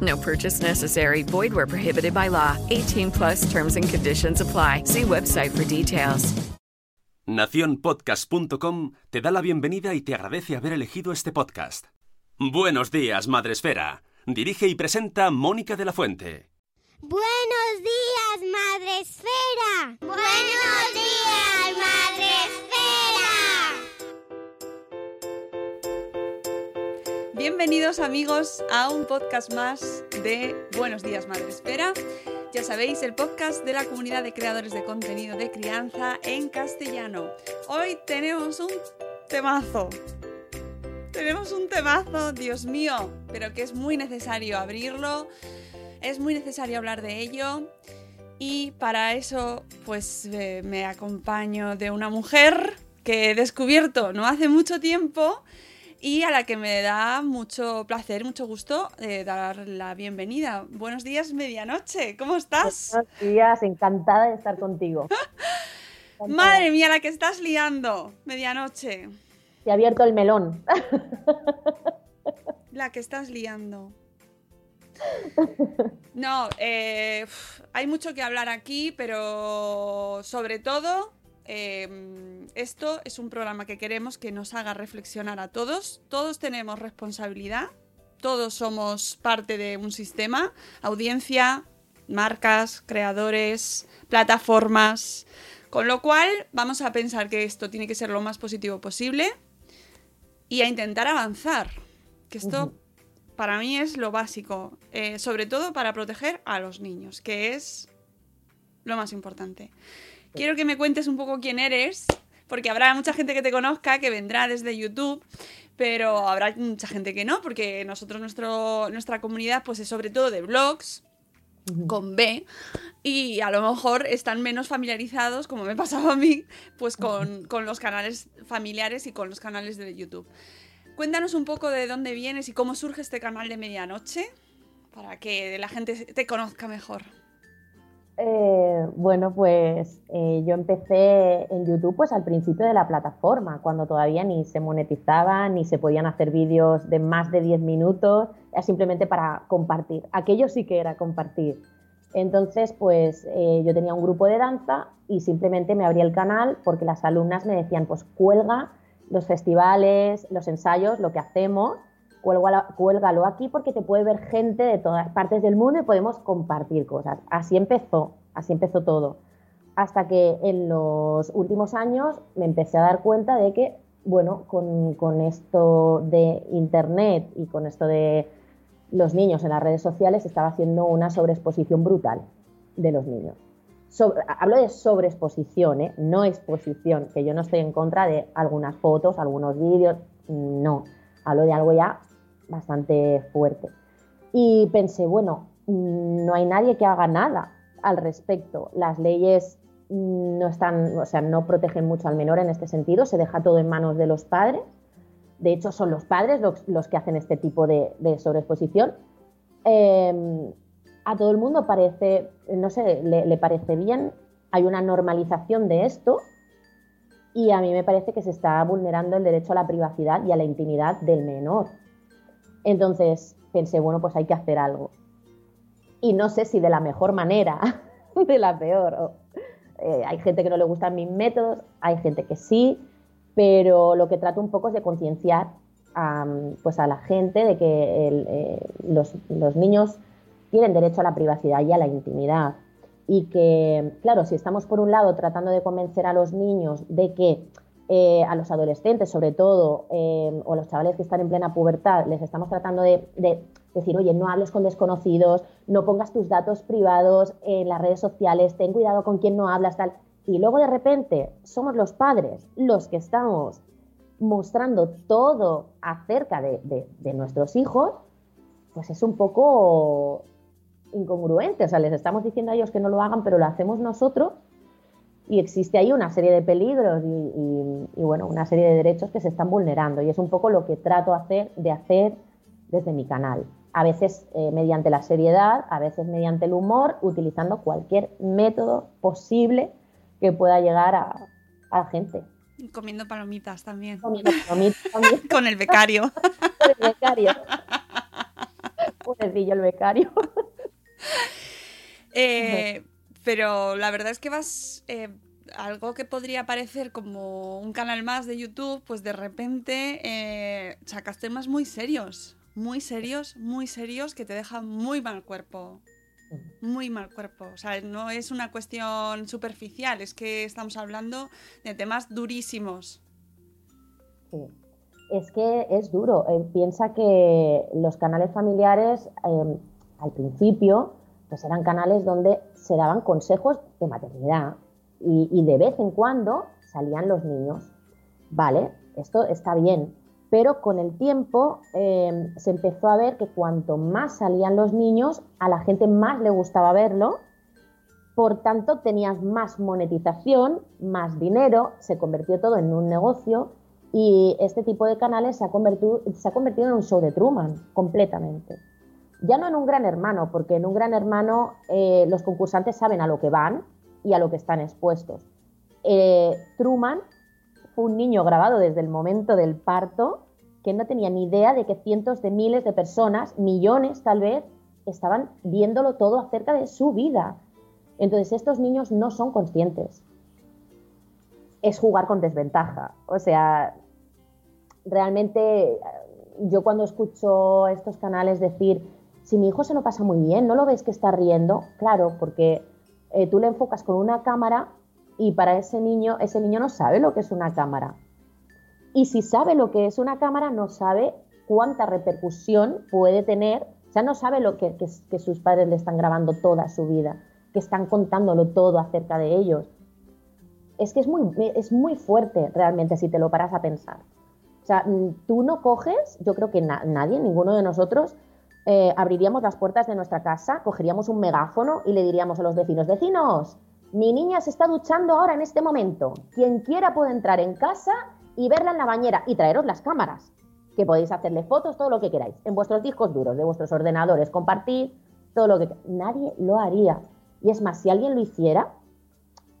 No purchase necessary. Void where prohibited by law. 18 plus terms and conditions apply. See website for details. Naciónpodcast.com te da la bienvenida y te agradece haber elegido este podcast. Buenos días, Madre Esfera. Dirige y presenta Mónica de la Fuente. Buenos días, Madre Esfera. Buenos días, Bienvenidos amigos a un podcast más de Buenos días Madre Espera. Ya sabéis, el podcast de la comunidad de creadores de contenido de crianza en castellano. Hoy tenemos un temazo. Tenemos un temazo, Dios mío, pero que es muy necesario abrirlo, es muy necesario hablar de ello. Y para eso, pues eh, me acompaño de una mujer que he descubierto no hace mucho tiempo y a la que me da mucho placer, mucho gusto eh, dar la bienvenida. Buenos días, medianoche, ¿cómo estás? Buenos días, encantada de estar contigo. Madre mía, la que estás liando, medianoche. Se ha abierto el melón. La que estás liando. No, eh, hay mucho que hablar aquí, pero sobre todo eh, esto es un programa que queremos que nos haga reflexionar a todos. Todos tenemos responsabilidad, todos somos parte de un sistema, audiencia, marcas, creadores, plataformas. Con lo cual vamos a pensar que esto tiene que ser lo más positivo posible y a intentar avanzar. Que esto para mí es lo básico, eh, sobre todo para proteger a los niños, que es lo más importante. Quiero que me cuentes un poco quién eres, porque habrá mucha gente que te conozca, que vendrá desde YouTube, pero habrá mucha gente que no, porque nosotros, nuestro, nuestra comunidad, pues es sobre todo de blogs, con B, y a lo mejor están menos familiarizados, como me pasaba a mí, pues con, con los canales familiares y con los canales de YouTube. Cuéntanos un poco de dónde vienes y cómo surge este canal de medianoche, para que la gente te conozca mejor. Eh, bueno, pues eh, yo empecé en YouTube pues al principio de la plataforma, cuando todavía ni se monetizaba, ni se podían hacer vídeos de más de 10 minutos, simplemente para compartir. Aquello sí que era compartir. Entonces, pues eh, yo tenía un grupo de danza y simplemente me abrí el canal porque las alumnas me decían, pues cuelga los festivales, los ensayos, lo que hacemos, cuélgalo, aquí porque te puede ver gente de todas partes del mundo y podemos compartir cosas. Así empezó, así empezó todo. Hasta que en los últimos años me empecé a dar cuenta de que, bueno, con, con esto de Internet y con esto de los niños en las redes sociales estaba haciendo una sobreexposición brutal de los niños. Hablo de sobreexposición, ¿eh? no exposición, que yo no estoy en contra de algunas fotos, algunos vídeos, no. Hablo de algo ya bastante fuerte. Y pensé, bueno, mm, no hay nadie que haga nada al respecto. Las leyes no están, o sea, no protegen mucho al menor en este sentido, se deja todo en manos de los padres. De hecho, son los padres los, los que hacen este tipo de, de sobreexposición. Eh, a todo el mundo parece, no sé, le, le parece bien, hay una normalización de esto y a mí me parece que se está vulnerando el derecho a la privacidad y a la intimidad del menor. Entonces pensé, bueno, pues hay que hacer algo. Y no sé si de la mejor manera, de la peor. Eh, hay gente que no le gustan mis métodos, hay gente que sí, pero lo que trato un poco es de concienciar a, pues a la gente de que eh, los, los niños tienen derecho a la privacidad y a la intimidad y que, claro, si estamos por un lado tratando de convencer a los niños de que eh, a los adolescentes sobre todo, eh, o a los chavales que están en plena pubertad, les estamos tratando de, decir, oye, no hables con desconocidos, no pongas tus datos privados en las redes sociales, ten cuidado con quién no hablas, tal. Y luego de repente somos los padres los que estamos mostrando todo acerca de, de nuestros hijos, pues es un poco incongruente. O sea, les estamos diciendo a ellos que no lo hagan, pero lo hacemos nosotros y existe ahí una serie de peligros y, bueno, una serie de derechos que se están vulnerando y es un poco lo que trato hacer, de hacer desde mi canal. A veces eh, mediante la seriedad, a veces mediante el humor, utilizando cualquier método posible que pueda llegar a, la gente. Comiendo palomitas también. Comiendo palomitas también. Con el becario. Con el becario. Pobrecillo el becario. Eh, pero la verdad es que vas. Eh, algo que podría parecer como un canal más de YouTube, pues de repente eh, sacas temas muy serios. Muy serios, muy serios, que te dejan muy mal cuerpo. Muy mal cuerpo. O sea, no es una cuestión superficial, es que estamos hablando de temas durísimos. Sí. Es que es duro. Eh, piensa que los canales familiares, al principio, pues eran canales donde se daban consejos de maternidad y, de vez en cuando salían los niños. Vale, esto está bien, pero con el tiempo eh, se empezó a ver que cuanto más salían los niños, a la gente más le gustaba verlo, por tanto tenías más monetización, más dinero, se convirtió todo en un negocio y este tipo de canales se ha convertido, se ha convertido en un show de Truman completamente ya no en un gran hermano, porque en un gran hermano eh, los concursantes saben a lo que van y a lo que están expuestos. Eh, Truman fue un niño grabado desde el momento del parto que no tenía ni idea de que cientos de miles de personas, millones tal vez, estaban viéndolo todo acerca de su vida. Entonces estos niños no son conscientes. Es jugar con desventaja. O sea, realmente yo cuando escucho estos canales decir, si mi hijo se lo pasa muy bien, ¿no lo ves que está riendo? Claro, porque eh, tú le enfocas con una cámara y para ese niño, ese niño no sabe lo que es una cámara. Y si sabe lo que es una cámara, no sabe cuánta repercusión puede tener, o sea, no sabe lo que, que sus padres le están grabando toda su vida, que están contándolo todo acerca de ellos. Es que es muy, es muy fuerte realmente si te lo paras a pensar. O sea, mm, tú no coges, yo creo que nadie, ninguno de nosotros, eh, abriríamos las puertas de nuestra casa, cogeríamos un megáfono y le diríamos a los vecinos, vecinos, mi niña se está duchando ahora en este momento. Quien quiera puede entrar en casa y verla en la bañera y traeros las cámaras, que podéis hacerle fotos, todo lo que queráis, en vuestros discos duros, de vuestros ordenadores, compartir todo lo que... Nadie lo haría. Y es más, si alguien lo hiciera,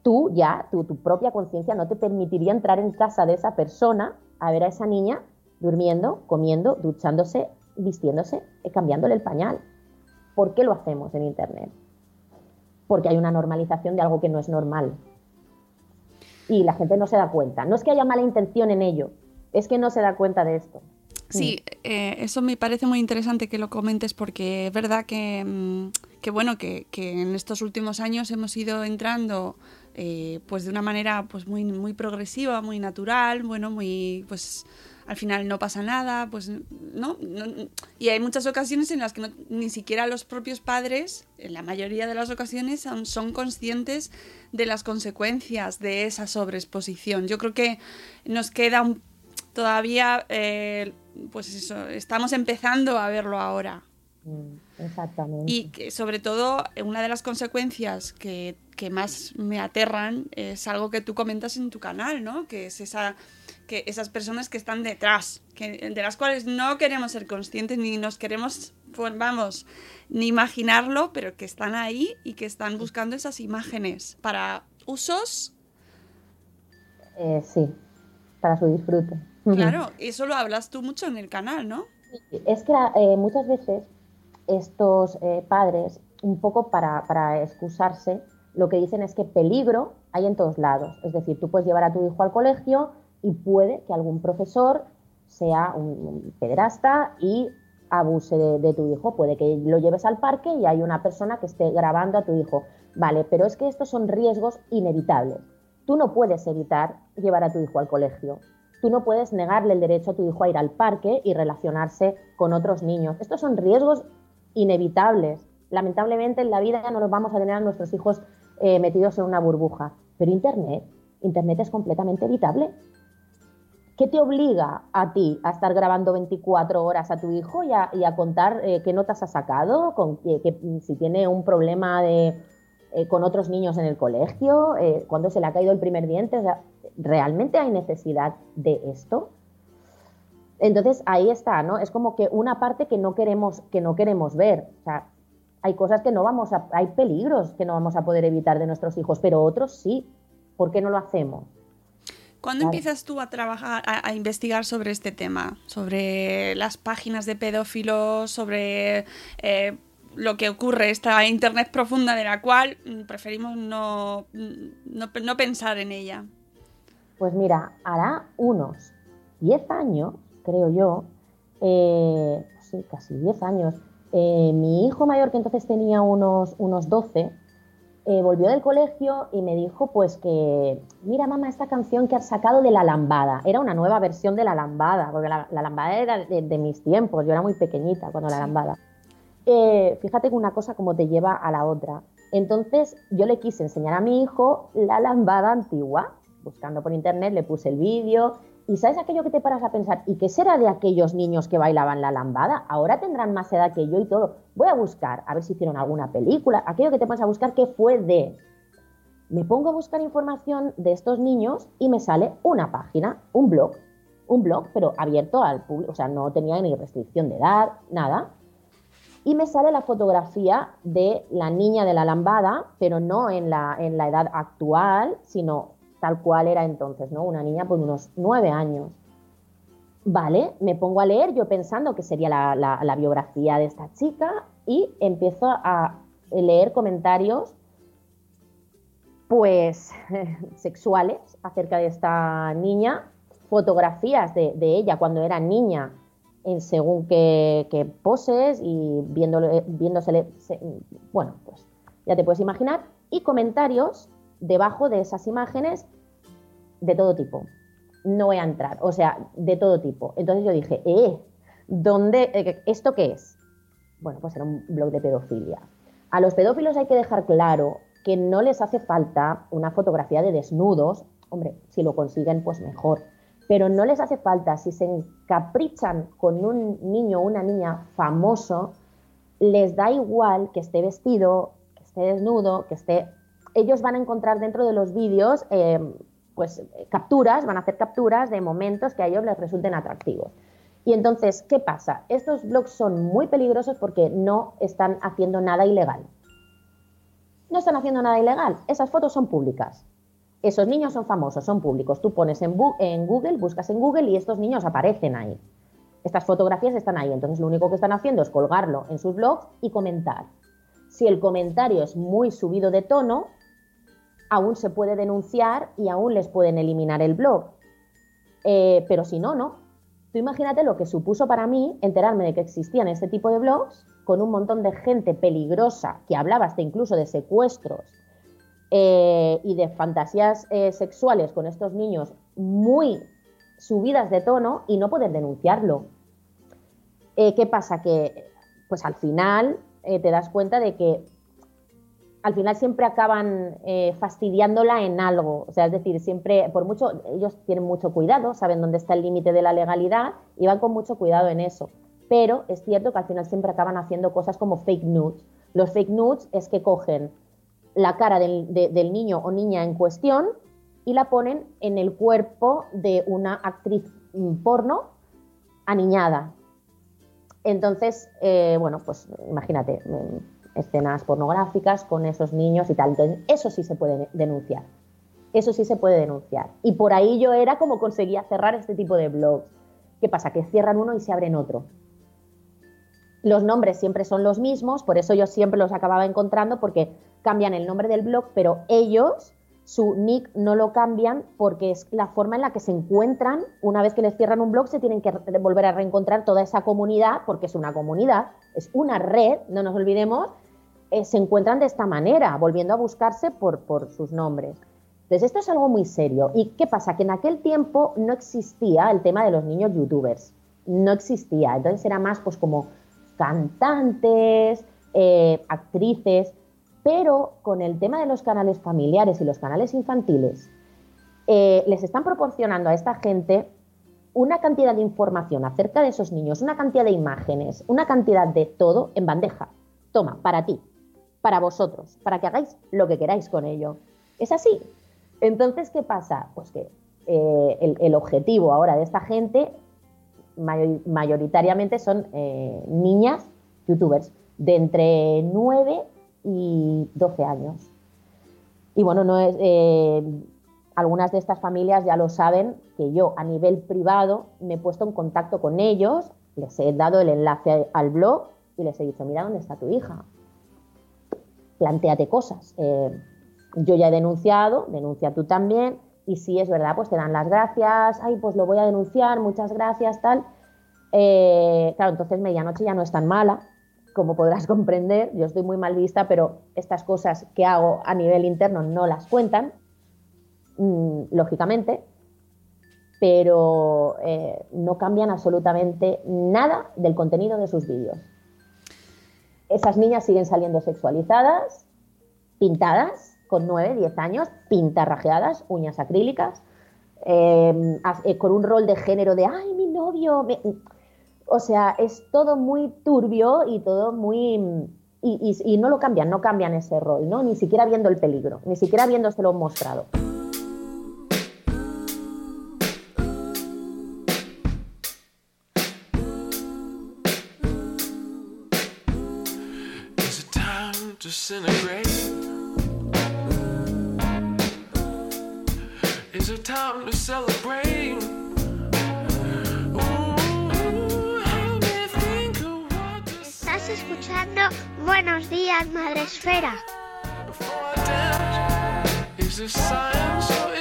tú ya, tu, tu propia conciencia no te permitiría entrar en casa de esa persona a ver a esa niña durmiendo, comiendo, duchándose vistiéndose, eh, cambiándole el pañal. ¿Por qué lo hacemos en Internet? Porque hay una normalización de algo que no es normal. Y la gente no se da cuenta. No es que haya mala intención en ello, es que no se da cuenta de esto. Sí, eh, eso me parece muy interesante que lo comentes porque es verdad que, mm, bueno, que, en estos últimos años hemos ido entrando eh, pues de una manera pues muy, muy progresiva, muy natural, bueno, muy pues al final no pasa nada, pues no, y hay muchas ocasiones en las que ni siquiera los propios padres, en la mayoría de las ocasiones, son, conscientes de las consecuencias de esa sobreexposición. Yo creo que nos queda todavía, eh, pues eso, estamos empezando a verlo ahora. Mm, exactamente. Y que sobre todo, una de las consecuencias que, que más me aterran es algo que tú comentas en tu canal, ¿no? Que es esa que esas personas que están detrás, que, de las cuales no queremos ser conscientes ni nos queremos, pues, vamos, ni imaginarlo, pero que están ahí y que están buscando esas imágenes para usos. Eh, sí, para su disfrute. Claro, eso lo hablas tú mucho en el canal, ¿no? Es que eh, muchas veces estos eh, padres, un poco para, para excusarse, lo que dicen es que peligro hay en todos lados. Es decir, tú puedes llevar a tu hijo al colegio y puede que algún profesor sea un, pederasta y abuse de, tu hijo. Puede que lo lleves al parque y hay una persona que esté grabando a tu hijo. Vale, pero es que estos son riesgos inevitables. Tú no puedes evitar llevar a tu hijo al colegio. Tú no puedes negarle el derecho a tu hijo a ir al parque y relacionarse con otros niños. Estos son riesgos inevitables. Lamentablemente en la vida no los vamos a tener a nuestros hijos eh, metidos en una burbuja. Pero Internet, Internet es completamente evitable. ¿Qué te obliga a ti a estar grabando 24 horas a tu hijo y a, contar eh, qué notas ha sacado, con, si tiene un problema de, eh, con otros niños en el colegio, eh, cuando se le ha caído el primer diente? ¿Realmente hay necesidad de esto? Entonces ahí está, ¿no? Es como que una parte que no queremos, que no queremos ver. O sea, hay cosas que no vamos a, hay peligros que no vamos a poder evitar de nuestros hijos, pero otros sí. ¿Por qué no lo hacemos? ¿Cuándo empiezas tú a trabajar, a, investigar sobre este tema? Sobre las páginas de pedófilos, sobre eh, lo que ocurre, esta Internet profunda de la cual preferimos no, no, pensar en ella. Pues mira, hará unos 10 años, creo yo, eh, sí, casi 10 años, eh, mi hijo mayor, que entonces tenía unos, unos 12, eh, volvió del colegio y me dijo pues que, mira mamá, esta canción que has sacado de La Lambada, era una nueva versión de La Lambada, porque La, Lambada era de, mis tiempos, yo era muy pequeñita cuando La Lambada. Eh, fíjate que una cosa como te lleva a la otra. Entonces yo le quise enseñar a mi hijo La Lambada antigua, buscando por internet, le puse el vídeo y sabes aquello que te paras a pensar, ¿y qué será de aquellos niños que bailaban la lambada? Ahora tendrán más edad que yo y todo. Voy a buscar, a ver si hicieron alguna película, aquello que te pones a buscar, ¿qué fue de? Me pongo a buscar información de estos niños y me sale una página, un blog, un blog, pero abierto al público, o sea, no tenía ni restricción de edad, nada. Y me sale la fotografía de la niña de la lambada, pero no en la, en la edad actual, sino tal cual era entonces, ¿no? Una niña por unos nueve años. Vale, me pongo a leer yo pensando que sería la, biografía de esta chica y empiezo a leer comentarios pues sexuales acerca de esta niña, fotografías de, ella cuando era niña según qué, poses y viéndole, viéndosele, bueno, pues ya te puedes imaginar, y comentarios debajo de esas imágenes de todo tipo. No voy a entrar, o sea, de todo tipo. Entonces yo dije, eh, ¿dónde, eh, ¿esto qué es? Bueno, pues era un blog de pedofilia. A los pedófilos hay que dejar claro que no les hace falta una fotografía de desnudos. Hombre, si lo consiguen, pues mejor. Pero no les hace falta, si se encaprichan con un niño o una niña famoso, les da igual que esté vestido, que esté desnudo, que esté ellos van a encontrar dentro de los vídeos eh, pues capturas, van a hacer capturas de momentos que a ellos les resulten atractivos. Y entonces, ¿qué pasa? Estos blogs son muy peligrosos porque no están haciendo nada ilegal. No están haciendo nada ilegal. Esas fotos son públicas. Esos niños son famosos, son públicos. Tú pones en, en Google, buscas en Google y estos niños aparecen ahí. Estas fotografías están ahí. Entonces, lo único que están haciendo es colgarlo en sus blogs y comentar. Si el comentario es muy subido de tono, aún se puede denunciar y aún les pueden eliminar el blog. Eh, pero si no, no. Tú imagínate lo que supuso para mí enterarme de que existían este tipo de blogs con un montón de gente peligrosa que hablaba hasta incluso de secuestros eh, y de fantasías eh, sexuales con estos niños muy subidas de tono y no poder denunciarlo. ¿Qué pasa? Que pues al final te das cuenta de que al final siempre acaban eh, fastidiándola en algo. O sea, es decir, siempre, por mucho, ellos tienen mucho cuidado, saben dónde está el límite de la legalidad y van con mucho cuidado en eso. Pero es cierto que al final siempre acaban haciendo cosas como fake news. Los fake news es que cogen la cara del, niño o niña en cuestión y la ponen en el cuerpo de una actriz mm, porno aniñada. Entonces, eh, bueno, pues imagínate, mm, escenas pornográficas con esos niños y tal. Entonces, eso sí se puede denunciar. eso sí se puede denunciar. Y por ahí yo era como conseguía cerrar este tipo de blogs. ¿Qué pasa? Que cierran uno y se abren otro. Los nombres siempre son los mismos, por eso yo siempre los acababa encontrando porque cambian el nombre del blog, pero ellos su nick no lo cambian porque es la forma en la que se encuentran. Una vez que les cierran un blog, se tienen que volver a reencontrar toda esa comunidad, porque es una comunidad, es una red, no nos olvidemos, eh, se encuentran de esta manera, volviendo a buscarse por, sus nombres. Entonces, esto es algo muy serio. ¿Y qué pasa? Que en aquel tiempo no existía el tema de los niños youtubers. No existía. Entonces era más pues como cantantes, eh, actrices, pero con el tema de los canales familiares y los canales infantiles, eh, les están proporcionando a esta gente una cantidad de información acerca de esos niños, una cantidad de imágenes, una cantidad de todo en bandeja. Toma, para ti, para vosotros, para que hagáis lo que queráis con ello. Es así. Entonces, ¿qué pasa? Pues que eh, el, objetivo ahora de esta gente mayoritariamente son eh, niñas youtubers de entre 9 y 12 años. Y bueno, no es, eh, algunas de estas familias ya lo saben, que yo a nivel privado me he puesto en contacto con ellos, les he dado el enlace al blog y les he dicho, mira dónde está tu hija, planteate cosas. Eh, yo ya he denunciado, denuncia tú también, y si es verdad, pues te dan las gracias, ay, pues lo voy a denunciar, muchas gracias, tal. Eh, claro, entonces medianoche ya no es tan mala, como podrás comprender, yo estoy muy mal vista, pero estas cosas que hago a nivel interno no las cuentan, mm, lógicamente, pero eh, no cambian absolutamente nada del contenido de sus vídeos. Esas niñas siguen saliendo sexualizadas, pintadas, con 9, 10 años, pintarrajeadas, uñas acrílicas, eh, eh, con un rol de género de, ay, mi novio, o sea, es todo muy turbio y todo muy... Y, no lo cambian, no cambian ese rol, ¿no? Ni siquiera viendo el peligro, ni siquiera viéndoselo mostrado. disintegrate. Is it time to celebrate? Estás escuchando Buenos Días Is this science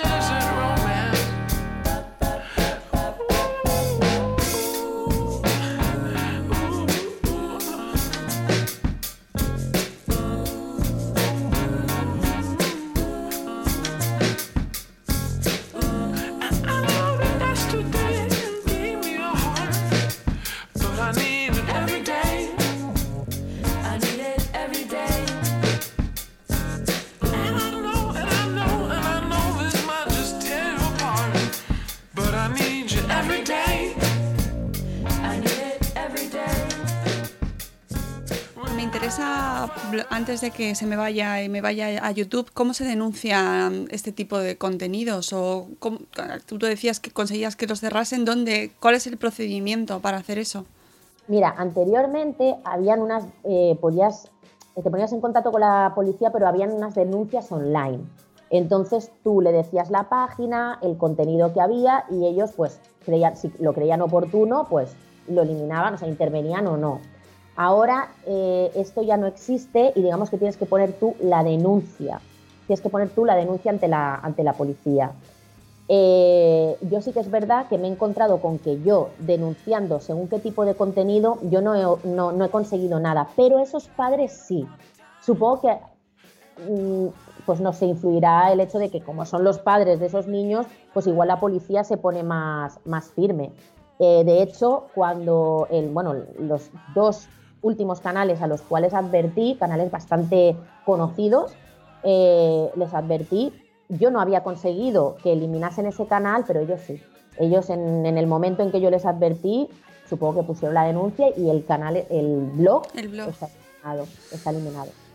Antes de que se me vaya y me vaya a YouTube, ¿cómo se denuncian este tipo de contenidos? O tú decías que conseguías que los cerrasen, ¿dónde, ¿cuál es el procedimiento para hacer eso? Mira, anteriormente habían unas, eh, podías, te ponías en contacto con la policía, pero habían unas denuncias online. Entonces tú le decías la página, el contenido que había y ellos pues creían, si lo creían oportuno, pues lo eliminaban, o sea, intervenían o no. Ahora eh, esto ya no existe y digamos que tienes que poner tú la denuncia. Tienes que poner tú la denuncia ante la, ante la policía. Eh, yo sí que es verdad que me he encontrado con que yo denunciando según qué tipo de contenido, yo no he, no, he conseguido nada, pero esos padres sí. Supongo que mm, pues no se influirá el hecho de que como son los padres de esos niños, pues igual la policía se pone más, más firme. Eh, de hecho, cuando el, bueno, los dos últimos canales a los cuales advertí, canales bastante conocidos, eh, les advertí. Yo no había conseguido que eliminasen ese canal, pero ellos sí. Ellos en, el momento en que yo les advertí, supongo que pusieron la denuncia y el canal, el blog, el blog. está eliminado. Está eliminado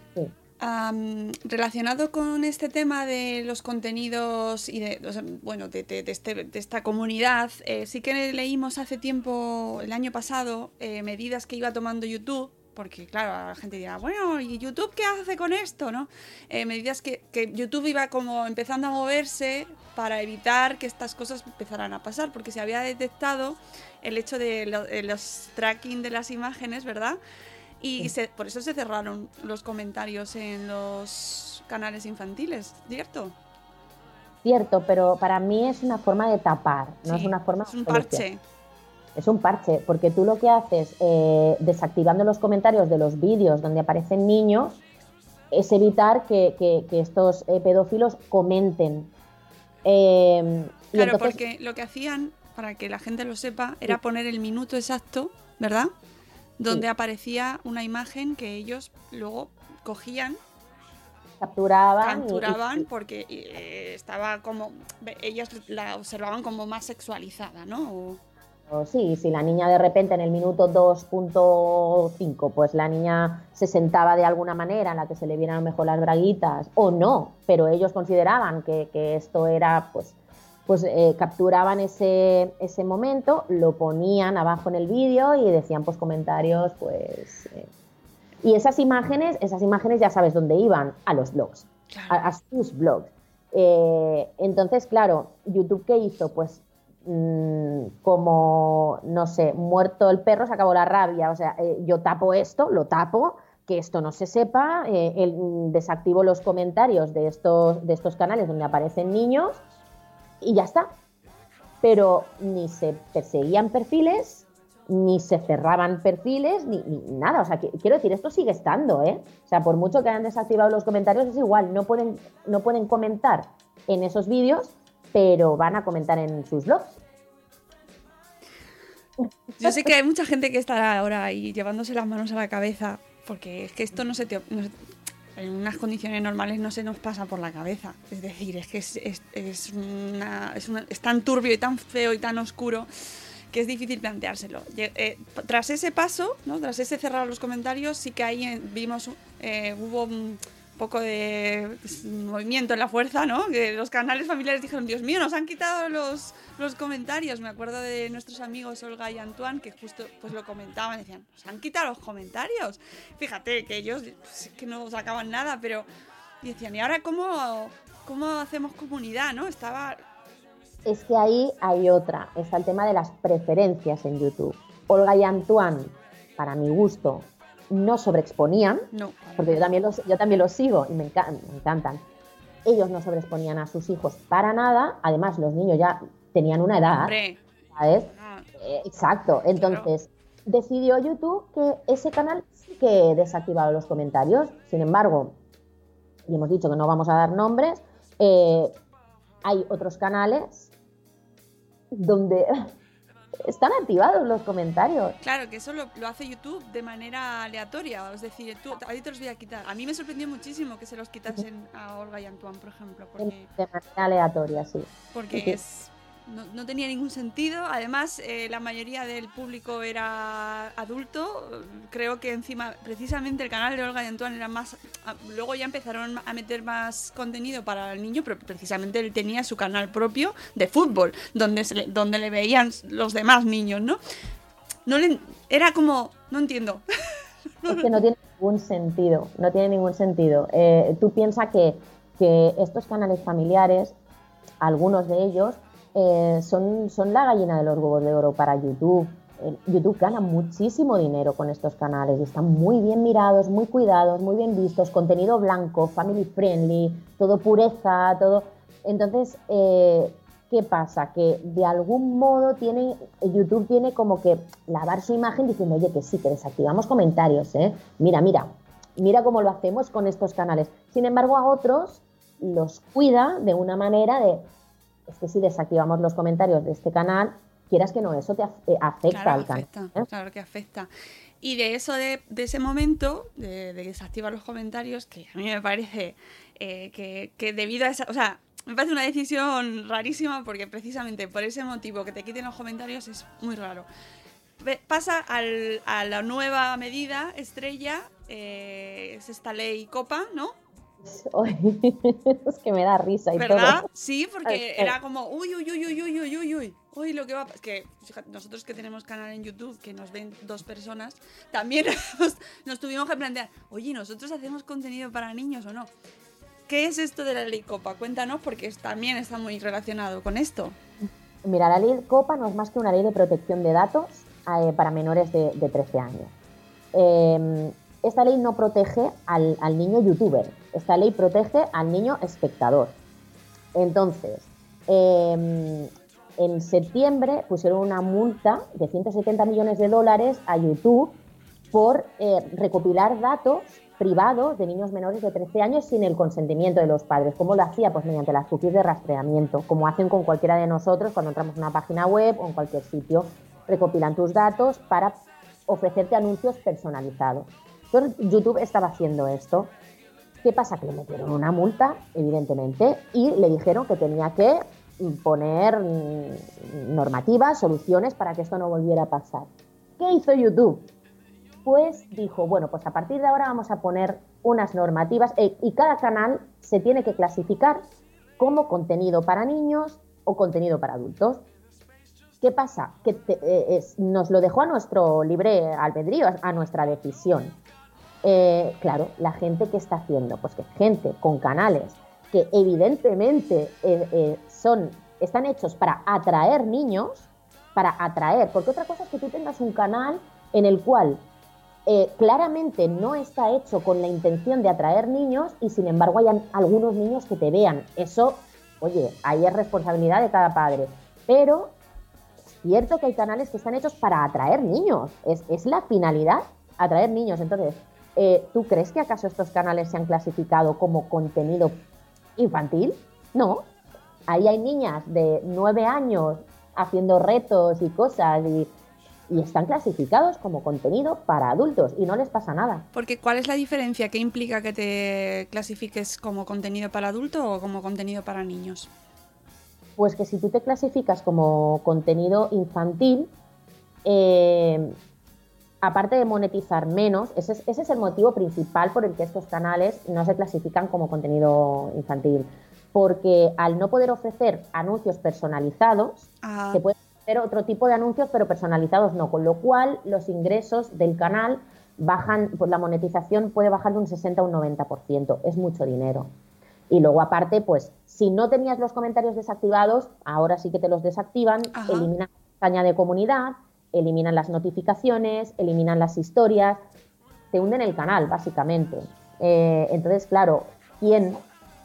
relacionado con este tema de los contenidos y de, bueno, de, este, esta comunidad, eh, sí que leímos hace tiempo, el año pasado, eh, medidas que iba tomando YouTube porque claro, la gente dirá, bueno, ¿y YouTube qué hace con esto? ¿no? Eh, medidas que, YouTube iba como empezando a moverse para evitar que estas cosas empezaran a pasar, porque se había detectado el hecho de, de los tracking de las imágenes, ¿verdad? Y se- por eso se cerraron los comentarios en los canales infantiles, ¿cierto? Cierto, pero para mí es una forma de tapar, no Sí, es una forma Es un parche. Es un parche, porque tú lo que haces eh, desactivando los comentarios de los vídeos donde aparecen niños es evitar que, que- que estos eh, pedófilos comenten. Eh, y Claro, entonces- porque lo que hacían, para que la gente lo sepa, era poner el minuto exacto, ¿verdad? Donde Sí. aparecía una imagen que ellos luego cogían, capturaban, capturaban, y- porque eh, estaba como. Ellas la observaban como más sexualizada, ¿no? O- sí, si la niña de repente en el minuto 2.5, pues la niña se sentaba de alguna manera en la que se le vieran mejor las braguitas, o no, pero ellos consideraban que, que esto era, pues, pues eh, capturaban ese, ese momento, lo ponían abajo en el vídeo y decían pues comentarios, pues... eh, y esas imágenes, esas imágenes ya sabes dónde iban, a los blogs, Claro. a, a sus blogs. Eh, entonces, claro, YouTube qué hizo? Pues mm, como, no sé, muerto el perro, se acabó la rabia. O sea, eh, yo tapo esto, lo tapo, que esto no se sepa, el- mm, desactivo los comentarios de estos, de estos canales donde aparecen niños y ya está. Pero ni se perseguían perfiles, ni se cerraban perfiles, ni, ni nada. O sea, quiero decir, esto sigue estando, ¿eh? O sea, por mucho que hayan desactivado los comentarios, es igual, no pueden, no pueden comentar en esos vídeos, pero van a comentar en sus blogs. Yo sé que hay mucha gente que estará ahora ahí llevándose las manos a la cabeza, porque es que esto no se te. no en unas condiciones normales no se nos pasa por la cabeza. Es decir, es que es, es- es una- es una- tan turbio y tan feo y tan oscuro que es difícil planteárselo. Eh, tras ese paso, ¿no? tras ese cerrar los comentarios, sí que ahí eh, vimos, eh, hubo poco de pues, movimiento en la fuerza, ¿no? Que los canales familiares dijeron, Dios mío, nos han quitado los, los comentarios. Me acuerdo de nuestros amigos Olga y Antoine que justo pues lo comentaban, decían, nos han quitado los comentarios. Fíjate que ellos pues, que no sacaban nada, pero y decían, ¿y ahora cómo, cómo hacemos comunidad, no? Estaba Es que ahí hay otra, está el tema de las preferencias en YouTube. Olga y Antoine, para mi gusto, no sobreexponían, no. porque yo también los, yo también los sigo y me, encan- me encantan. Ellos no sobreexponían a sus hijos para nada, además los niños ya tenían una edad, Hombre, ¿sabes? no, Eh, exacto, entonces decidió YouTube que ese canal sí que desactivaba los comentarios, sin embargo, y hemos dicho que no vamos a dar nombres, eh, hay otros canales donde están activados los comentarios. Claro, que eso lo, lo hace YouTube de manera aleatoria. Es decir, tú, a ti te los voy a quitar. A mí me sorprendió muchísimo que se los quitasen a Olga y Antoine, por ejemplo, De manera aleatoria, sí. porque Sí. es, no, tenía ningún sentido. Además, eh, la mayoría del público era adulto. Creo que encima, precisamente el canal de Olga y Antoine era más... Luego ya empezaron a meter más contenido para el niño, pero precisamente él tenía su canal propio de fútbol, donde, se le, donde le veían los demás niños, ¿no? No le, era como... No entiendo. Es que no tiene ningún sentido, no tiene ningún sentido. Eh, tú piensas que, que estos canales familiares, algunos de ellos, eh, son, la gallina de los huevos de oro para YouTube. YouTube gana muchísimo dinero con estos canales y están muy bien mirados, muy cuidados, muy bien vistos, contenido blanco, family friendly, todo pureza, todo. Entonces, eh, ¿qué pasa? Que de algún modo tiene, YouTube tiene como que lavar su imagen diciendo, oye, que sí, que desactivamos comentarios, ¿eh? Mira, mira, mira cómo lo hacemos con estos canales. Sin embargo, a otros los cuida de una manera de, es que si desactivamos los comentarios de este canal, quieras que no, eso te eh, afecta Claro, al canal. afecta, ¿eh? claro que afecta. Y de eso, de, de ese momento, de, de desactivar los comentarios, que a mí me parece eh, que, que debido a esa... O sea, me parece una decisión rarísima porque precisamente por ese motivo que te quiten los comentarios es muy raro. Pasa al- a la nueva medida estrella, eh, es esta ley COPA, ¿no? es que me da risa y ¿Verdad? todo. Sí, porque era como, uy, uy, uy, uy, uy, uy, uy, uy, uy, lo que va a... Que fíjate, nosotros que tenemos canal en YouTube, que nos ven dos personas, también nos, nos tuvimos que plantear, oye, ¿nosotros hacemos contenido para niños o no? ¿Qué es esto de la ley Copa? Cuéntanos, porque también está muy relacionado con esto. Mira, la ley COPA no es más que una ley de protección de datos eh, para menores de, de 13 años. Eh, esta ley no protege al, niño youtuber, esta ley protege al niño espectador. Entonces, eh, en septiembre pusieron una multa de 170 millones de dólares a YouTube por eh, recopilar datos privados de niños menores de 13 años sin el consentimiento de los padres. ¿Cómo lo hacía? Pues mediante las cookies de rastreamiento, como hacen con cualquiera de nosotros cuando entramos en una página web o en cualquier sitio. Recopilan tus datos para ofrecerte anuncios personalizados. Entonces, YouTube estaba haciendo esto. ¿Qué pasa? Que le metieron una multa, evidentemente, y le dijeron que tenía que poner normativas, soluciones para que esto no volviera a pasar. ¿Qué hizo YouTube? Pues dijo, bueno, pues a partir de ahora vamos a poner unas normativas eh, y cada canal se tiene que clasificar como contenido para niños o contenido para adultos. ¿Qué pasa? Que eh, nos lo dejó a nuestro libre albedrío, a nuestra decisión. Eh, claro, la gente que está haciendo, pues que gente con canales que evidentemente eh, eh, son, están hechos para atraer niños, para atraer, porque otra cosa es que tú tengas un canal en el cual eh, claramente no está hecho con la intención de atraer niños y sin embargo hayan algunos niños que te vean. Eso, oye, ahí es responsabilidad de cada padre. Pero es cierto que hay canales que están hechos para atraer niños. Es, es la finalidad, atraer niños. Entonces, eh, ¿tú crees que acaso estos canales se han clasificado como contenido infantil? No. Ahí hay niñas de nueve años haciendo retos y cosas y, y están clasificados como contenido para adultos y no les pasa nada. Porque ¿cuál es la diferencia? ¿Qué implica que te clasifiques como contenido para adulto o como contenido para niños? Pues que si tú te clasificas como contenido infantil, eh, aparte de monetizar menos, ese es, ese es el motivo principal por el que estos canales no se clasifican como contenido infantil. Porque al no poder ofrecer anuncios personalizados, Ah, se puede hacer otro tipo de anuncios, pero personalizados no, con lo cual los ingresos del canal bajan, pues la monetización puede bajar de un 60 a un 90%, es mucho dinero. Y luego aparte, pues si no tenías los comentarios desactivados, ahora sí que te los desactivan, Ajá. eliminan la pestaña de comunidad, eliminan las notificaciones, eliminan las historias, te hunden el canal, básicamente. Eh, entonces, claro, ¿quién,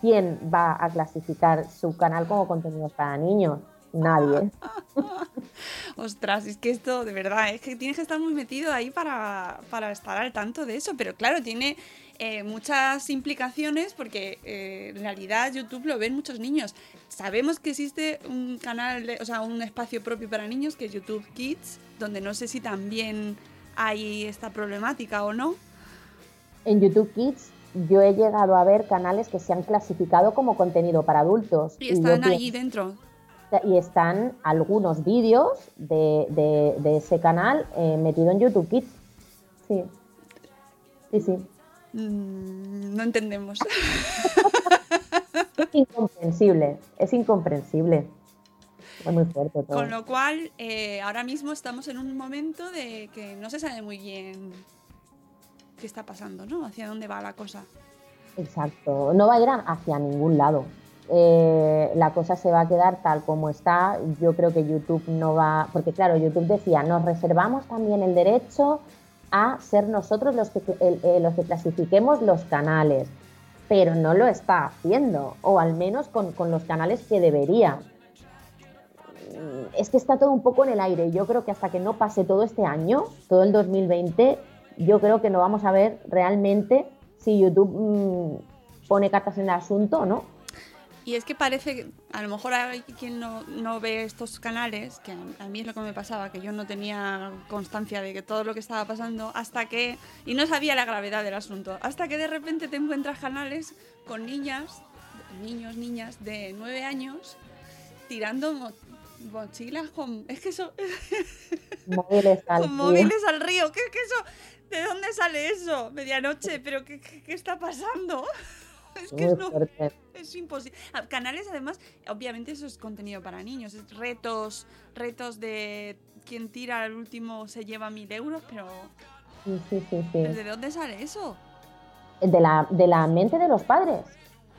¿quién va a clasificar su canal como contenidos para niños? Nadie. Ostras, es que esto, de verdad, es que tienes que estar muy metido ahí para, para estar al tanto de eso. Pero claro, tiene eh, muchas implicaciones porque eh, en realidad YouTube lo ven muchos niños. Sabemos que existe un canal, o sea, un espacio propio para niños que es YouTube Kids, donde no sé si también hay esta problemática o no. En YouTube Kids yo he llegado a ver canales que se han clasificado como contenido para adultos. Y están allí dentro. Y están algunos vídeos de, de- de ese canal eh, metido en YouTube Kids. Sí. Sí, sí. Mm, no entendemos. Es incomprensible. Es incomprensible. Es muy fuerte todo. Con lo cual, eh, ahora mismo estamos en un momento de que no se sabe muy bien qué está pasando, ¿no? Hacia dónde va la cosa. Exacto. No va a ir hacia ningún lado. Eh, la cosa se va a quedar tal como está. Yo creo que YouTube no va. Porque, claro, YouTube decía: nos reservamos también el derecho a ser nosotros los que, eh, los que clasifiquemos los canales. Pero no lo está haciendo. O al menos con, los canales que debería. Es que está todo un poco en el aire. Yo creo que hasta que no pase todo este año, todo el 2020, yo creo que no vamos a ver realmente si YouTube mm, pone cartas en el asunto o no. Y es que parece, que a lo mejor hay quien no, no ve estos canales, que a, a mí es lo que me pasaba, que yo no tenía constancia de que todo lo que estaba pasando hasta que, y no sabía la gravedad del asunto, hasta que de repente te encuentras canales con niñas, niños, niñas de 9 años tirando mo- mochilas con, es que eso, Móviles al con móviles al río, ¿qué es que eso? ¿De dónde sale eso? Medianoche, pero ¿qué, qué, qué está pasando? es que no, es imposible. Ah, canales, además, obviamente eso es contenido para niños, es retos, retos de quien tira al último se lleva mil euros, pero... Sí, sí, sí, sí. ¿De dónde sale eso? De la, de la mente de los padres.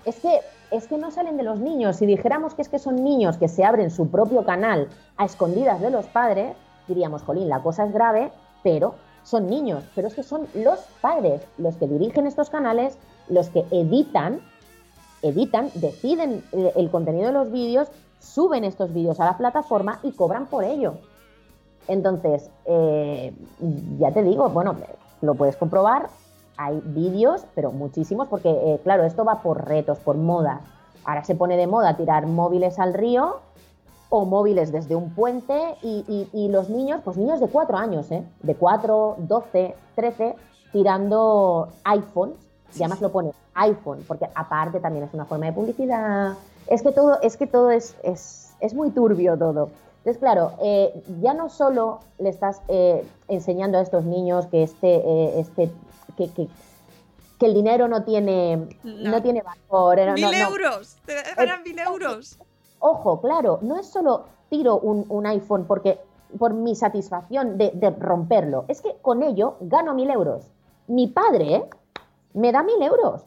Es que, es que no salen de los niños. Si dijéramos que es que son niños que se abren su propio canal a escondidas de los padres, diríamos, jolín, la cosa es grave, pero son niños. Pero es que son los padres los que dirigen estos canales, los que editan, editan, deciden el contenido de los vídeos, suben estos vídeos a la plataforma y cobran por ello. Entonces, eh, ya te digo, bueno, lo puedes comprobar, hay vídeos, pero muchísimos, porque eh, claro, esto va por retos, por modas. Ahora se pone de moda tirar móviles al río o móviles desde un puente y, los niños, pues niños de 4 años, ¿eh? de 4, 12, 13, tirando iPhones, y además lo pone iPhone, porque aparte también es una forma de publicidad. Es que todo, es, que todo es, es, es muy turbio todo. Entonces, claro, eh, ya no solo le estás eh, enseñando a estos niños que este, eh, este, que, que, el dinero no tiene, no. tiene valor. ¡Mil euros! ¡Te dejarán mil euros! Ojo, claro, no es solo tiro un, iPhone porque por mi satisfacción de, de, romperlo, es que con ello gano mil euros. Mi padre me da mil euros.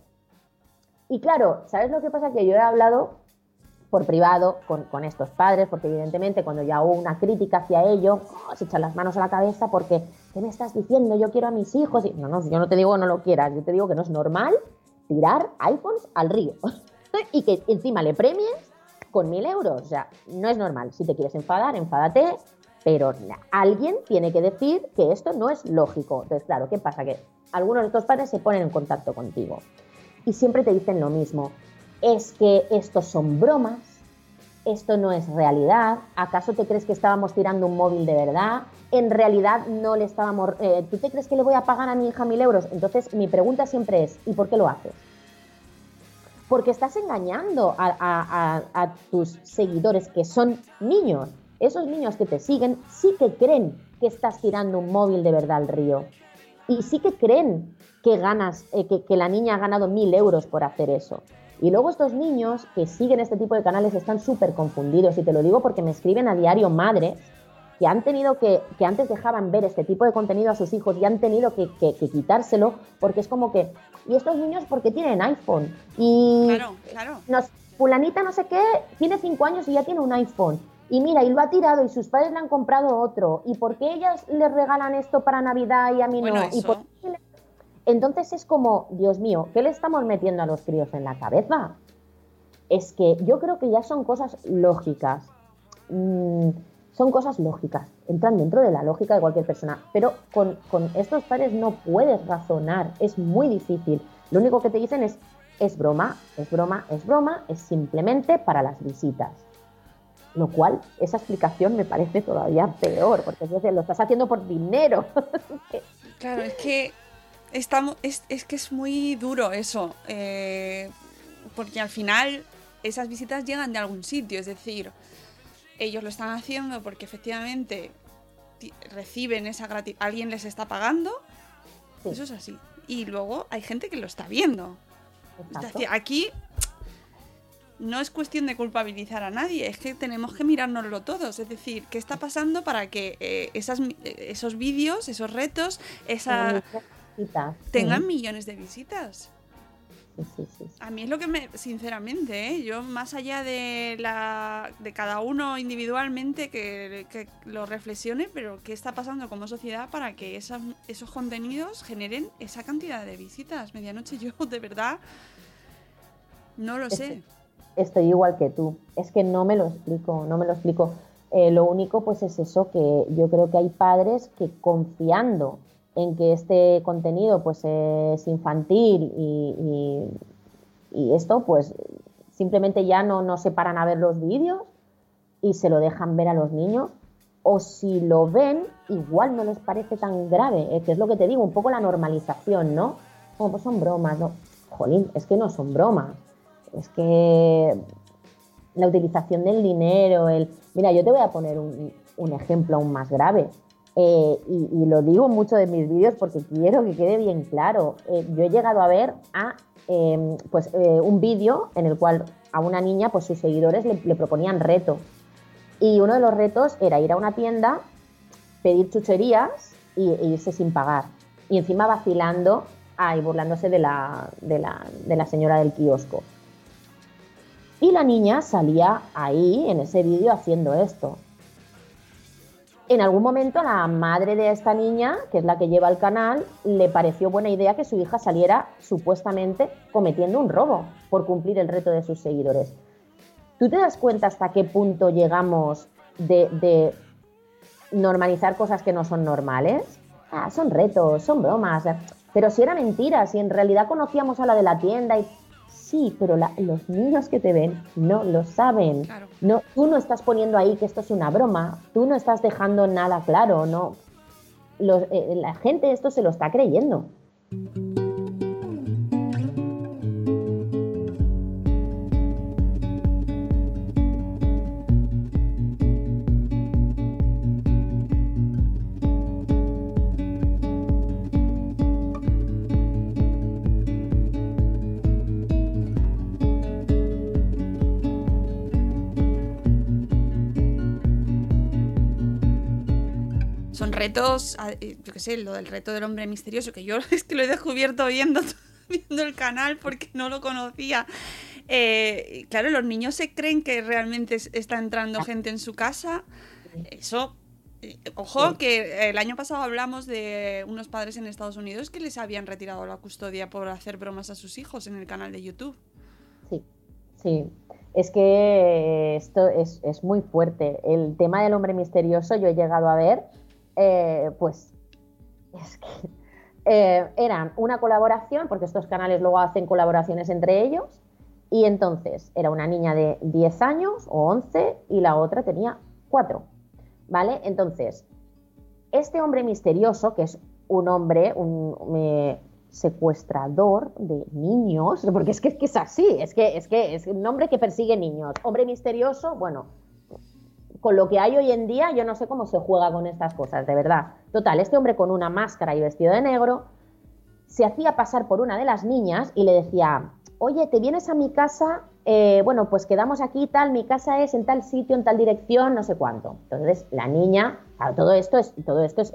Y claro, ¿sabes lo que pasa? Que yo he hablado por privado con, estos padres, porque evidentemente cuando ya hubo una crítica hacia ello, oh, se echan las manos a la cabeza porque, ¿qué me estás diciendo? Yo quiero a mis hijos. Y, no, no, yo no te digo no lo quieras, yo te digo que no es normal tirar iPhones al río y que encima le premies con mil euros. O sea, no es normal. Si te quieres enfadar, enfádate, pero alguien tiene que decir que esto no es lógico. Entonces, claro, ¿qué pasa? Que algunos de estos padres se ponen en contacto contigo y siempre te dicen lo mismo es que estos son bromas, esto no es realidad, ¿acaso te crees que estábamos tirando un móvil de verdad? En realidad no le estábamos... Eh, ¿Tú te crees que le voy a pagar a mi hija mil euros? Entonces mi pregunta siempre es, ¿y por qué lo haces? Porque estás engañando a, a tus seguidores que son niños. Esos niños que te siguen sí que creen que estás tirando un móvil de verdad al río. Y sí que creen que ganas, eh, que, que la niña ha ganado mil euros por hacer eso. Y luego estos niños que siguen este tipo de canales están súper confundidos y te lo digo porque me escriben a diario madres que han tenido que, que antes dejaban ver este tipo de contenido a sus hijos y han tenido que, quitárselo porque es como que, ¿y estos niños porque tienen iPhone? Y claro, claro. Nos, fulanita no sé qué, tiene cinco años y ya tiene un iPhone. Y mira, y lo ha tirado y sus padres le han comprado otro. ¿Y por qué ellas les regalan esto para Navidad y a mí no? ¿Y por qué entonces es como, Dios mío, ¿qué le estamos metiendo a los críos en la cabeza? Es que yo creo que ya son cosas lógicas. Mm, son cosas lógicas, entran dentro de la lógica de cualquier persona, pero con, estos padres no puedes razonar, es muy difícil. Lo único que te dicen es, es broma, es broma, es broma, es simplemente para las visitas. Lo cual, esa explicación me parece todavía peor, porque es lo estás haciendo por dinero. claro, es que Estamos, es, es, que es muy duro eso, eh, porque al final esas visitas llegan de algún sitio, es decir, ellos lo están haciendo porque efectivamente reciben esa gratitud, alguien les está pagando, eso es así. Y luego hay gente que lo está viendo. Es decir, aquí no es cuestión de culpabilizar a nadie, es que tenemos que mirárnoslo todos. Es decir, ¿qué está pasando para que eh, esas, eh, esos vídeos, esos retos, esa tengan millones de visitas. A mí es lo que me, sinceramente, ¿eh? yo más allá de la de cada uno individualmente que, lo reflexione, pero qué está pasando como sociedad para que esos contenidos generen esa cantidad de visitas. Medianoche yo de verdad no lo sé. Estoy igual que tú. Es que no me lo explico, no me lo explico. Eh, lo único pues es eso que yo creo que hay padres que confiando en que este contenido pues es infantil y, esto pues simplemente ya no, se paran a ver los vídeos y se lo dejan ver a los niños o si lo ven igual no les parece tan grave, eh, que es lo que te digo, un poco la normalización, ¿no? Como pues son bromas, ¿no? Jolín, es que no son bromas, es que la utilización del dinero, el... Mira, yo te voy a poner un, ejemplo aún más grave. Eh, y, lo digo mucho de mis vídeos porque quiero que quede bien claro. Eh, yo he llegado a ver a em, pues, eh, un vídeo en el cual a una niña, pues sus seguidores le, proponían reto. Y uno de los retos era ir a una tienda, pedir chucherías y, e irse sin pagar. Y encima vacilando y burlándose de la, de, la, de la señora del kiosco. Y la niña salía ahí en ese vídeo haciendo esto en algún momento la madre de esta niña, que es la que lleva el canal, le pareció buena idea que su hija saliera supuestamente cometiendo un robo por cumplir el reto de sus seguidores. ¿Tú te das cuenta hasta qué punto llegamos de, normalizar cosas que no son normales? Ah, son retos, son bromas. Pero si era mentira, si en realidad conocíamos a la de la tienda y Sí, pero los niños que te ven no lo saben. No, tú no estás poniendo ahí que esto es una broma, tú no estás dejando nada claro, no. Eh, la gente esto se lo está creyendo. Retos, eh, yo qué sé, lo del reto del hombre misterioso, que yo es que lo he descubierto viendo, viendo el canal porque no lo conocía. Eh, claro, los niños se creen que realmente está entrando gente en su casa. Eso, eh, ojo, que el año pasado hablamos de unos padres en Estados Unidos que les habían retirado la custodia por hacer bromas a sus hijos en el canal de YouTube. Sí, sí. Es que esto es, es muy fuerte. El tema del hombre misterioso yo he llegado a ver eh, pues es que eh, eran una colaboración, porque estos canales luego hacen colaboraciones entre ellos, y entonces era una niña de 10 años o 11 y la otra tenía 4, ¿vale? Entonces, este hombre misterioso, que es un hombre, un secuestrador de niños, porque es que, es que es así, es que, es que es un hombre que persigue niños, hombre misterioso, bueno, con lo que hay hoy en día, yo no sé cómo se juega con estas cosas, de verdad. Total, este hombre con una máscara y vestido de negro se hacía pasar por una de las niñas y le decía, oye, ¿te vienes a mi casa? Eh, bueno, pues quedamos aquí tal, mi casa es en tal sitio, en tal dirección, no sé cuánto. Entonces, la niña, todo esto es, todo esto es,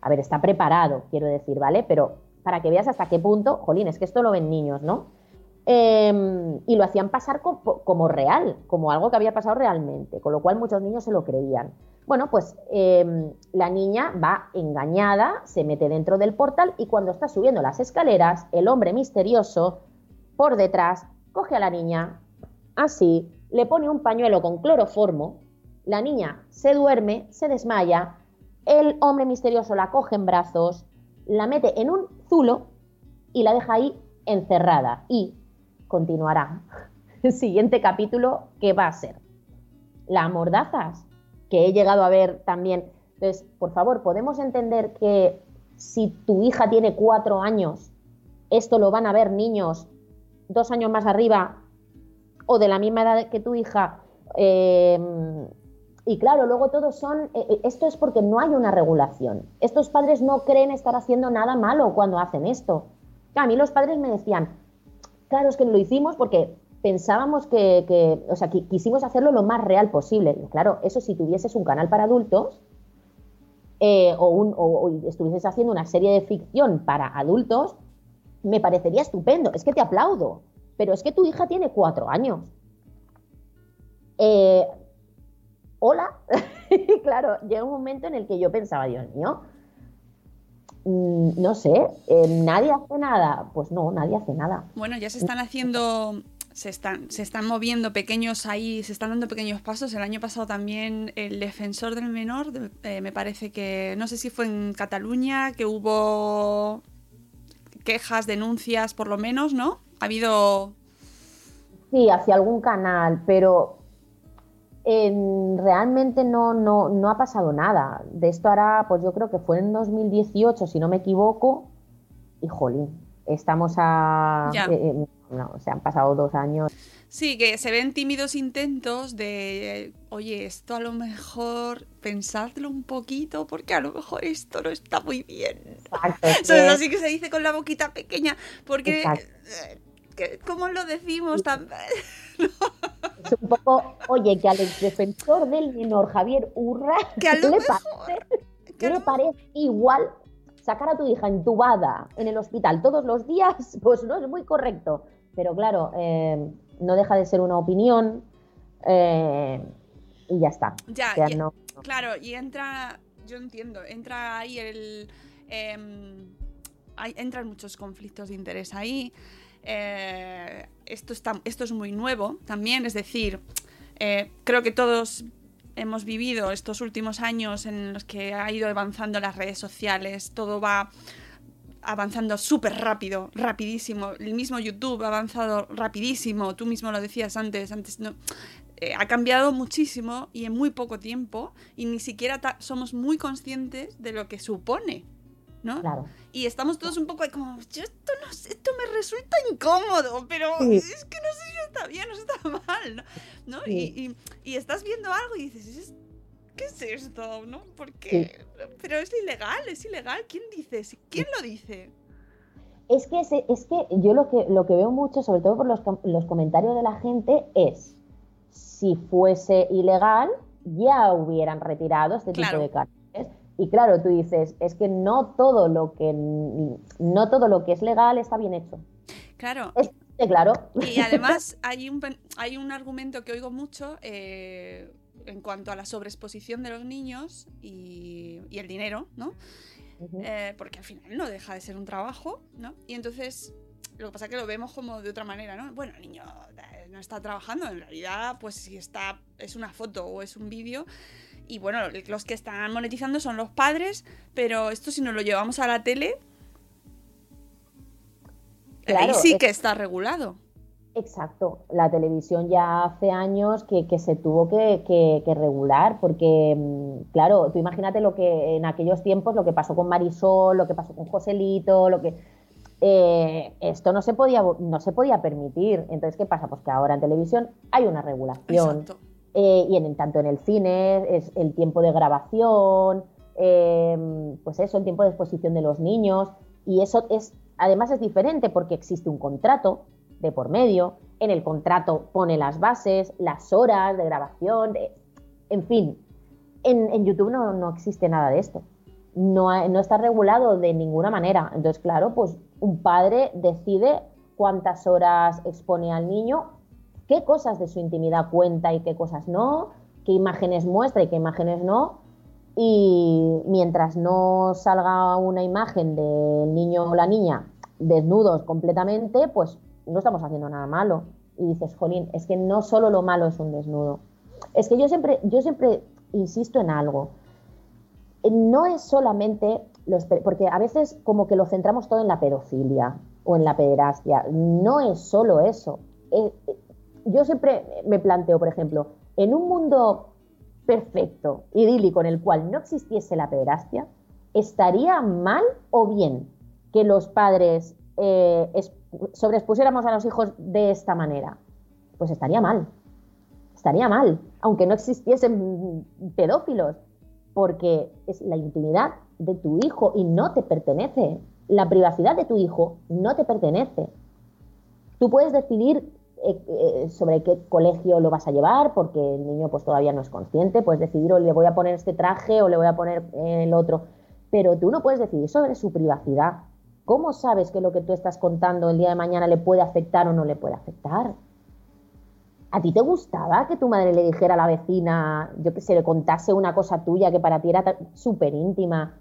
a ver, está preparado, quiero decir, ¿vale? Pero para que veas hasta qué punto, jolín, es que esto lo ven niños, ¿no? Em, y lo hacían pasar como, real, como algo que había pasado realmente, con lo cual muchos niños se lo creían. Bueno, pues em, la niña va engañada, se mete dentro del portal y cuando está subiendo las escaleras, el hombre misterioso, por detrás, coge a la niña, así, le pone un pañuelo con cloroformo, la niña se duerme, se desmaya, el hombre misterioso la coge en brazos, la mete en un zulo y la deja ahí encerrada. Y continuará. El siguiente capítulo, ¿qué va a ser? Las mordazas, que he llegado a ver también. Entonces, por favor, podemos entender que si tu hija tiene cuatro años, esto lo van a ver niños dos años más arriba o de la misma edad que tu hija. Em, y claro, luego todos son, eh, eh, esto es porque no hay una regulación. Estos padres no creen estar haciendo nada malo cuando hacen esto. A mí los padres me decían, Claro, es que lo hicimos porque pensábamos que, o sea, quisimos hacerlo lo más real posible. Claro, eso si tuvieses un canal para adultos eh, o, un, estuvieses haciendo una serie de ficción para adultos, me parecería estupendo. Es que te aplaudo. Pero es que tu hija tiene cuatro años. Eh, Hola. claro, llega un momento en el que yo pensaba, Dios mío, no sé, eh, nadie hace nada. Pues no, nadie hace nada. Bueno, ya se están haciendo, se están, se están moviendo pequeños ahí, se están dando pequeños pasos. El año pasado también el defensor del menor, eh, me parece que, no sé si fue en Cataluña, que hubo quejas, denuncias, por lo menos, ¿no? Ha habido... Sí, hacia algún canal, pero realmente no, no, no, ha pasado nada. De esto ahora, pues yo creo que fue en 2018, si no me equivoco, y jolín, estamos a... Eh, eh, no, se han pasado dos años. Sí, que se ven tímidos intentos de, oye, esto a lo mejor pensadlo un poquito, porque a lo mejor esto no está muy bien. Exacto, es así que se dice con la boquita pequeña, porque que, ¿cómo lo decimos tan.? Es un poco, oye, que al defensor del menor Javier Urra Que a lo le mejor- parece, que a le lo- parece igual sacar a tu hija entubada en el hospital todos los días, pues no es muy correcto. Pero claro, eh, no deja de ser una opinión eh, y ya está. Ya, O sea, y- no- Claro, y entra, yo entiendo, entra ahí el... hay- entran muchos conflictos de interés ahí. Eh, esto, está, esto es muy nuevo también, es decir, eh, creo que todos hemos vivido estos últimos años en los que ha ido avanzando las redes sociales, todo va avanzando súper rápido, rapidísimo. El mismo YouTube ha avanzado rapidísimo, tú mismo lo decías antes, antes no, eh, ha cambiado muchísimo y en muy poco tiempo y ni siquiera somos muy conscientes de lo que supone, ¿no? Claro. Y estamos todos un poco ahí como, yo esto no sé, esto me resulta incómodo, pero Sí. es que no sé si está bien o si está mal, ¿no? ¿No? Sí. Y, y- y estás viendo algo y dices, "¿Es- ¿qué es esto? ¿No? ¿Por qué? Pero es ilegal, es ilegal. ¿Quién dice? ¿Quién lo dice? Es que, es que yo lo que, lo que veo mucho, sobre todo por los, com- los comentarios de la gente, es si fuese ilegal, ya hubieran retirado este Claro. tipo de carteles. Y claro, tú dices, es que no todo lo que no todo lo que es legal está bien hecho. Claro. Es claro. Y además hay un, hay un argumento que oigo mucho eh, en cuanto a la sobreexposición de los niños y, y el dinero, ¿no? Eh, porque al final no deja de ser un trabajo, ¿no? Y entonces lo que pasa es que lo vemos como de otra manera, ¿no? Bueno, el niño eh, no está trabajando, en realidad, pues si está, es una foto o es un vídeo. Y bueno, los que están monetizando son los padres, pero esto si nos lo llevamos a la tele, ahí sí es- que está regulado. Exacto, la televisión ya hace años que, que se tuvo que, que- que regular, porque, mm, claro, tú imagínate lo que en aquellos tiempos, lo que pasó con Marisol, lo que pasó con Joselito, lo que... eh, esto no se, podía, no se podía permitir. Entonces, ¿qué pasa? Pues que ahora en televisión hay una regulación. Exacto. Eh, y en, tanto en el cine es el tiempo de grabación, eh, pues eso, el tiempo de exposición de los niños. Y eso es, además es diferente porque existe un contrato de por medio. En el contrato pone las bases, las horas de grabación, de- en fin. En, YouTube no, no existe nada de esto. No, no está regulado de ninguna manera. Entonces, claro, pues un padre decide cuántas horas expone al niño qué cosas de su intimidad cuenta y qué cosas no, qué imágenes muestra y qué imágenes no. Y mientras no salga una imagen del niño o la niña desnudos completamente, pues no estamos haciendo nada malo. Y dices, jolín, es que no solo lo malo es un desnudo. Es que yo siempre, yo siempre insisto en algo. Eh, No es solamente los... Porque a veces como que lo centramos todo en la pedofilia o en la pederastia. No es solo eso. Yo siempre me planteo, por ejemplo, en un mundo perfecto, idílico, en el cual no existiese la pederastia, ¿estaría mal o bien que los padres eh, sobreexpusiéramos a los hijos de esta manera? Pues estaría mal. Estaría mal, aunque no existiesen pedófilos, porque es la intimidad de tu hijo y no te pertenece. La privacidad de tu hijo no te pertenece. Tú puedes decidir sobre qué colegio lo vas a llevar, porque el niño pues todavía no es consciente, puedes decidir o le voy a poner este traje o le voy a poner eh, el otro, pero tú no puedes decidir sobre su privacidad. ¿Cómo sabes que lo que tú estás contando el día de mañana le puede afectar o no le puede afectar? ¿A ti te gustaba que tu madre le dijera a la vecina, yo que sé, le contase una cosa tuya que para ti era súper íntima?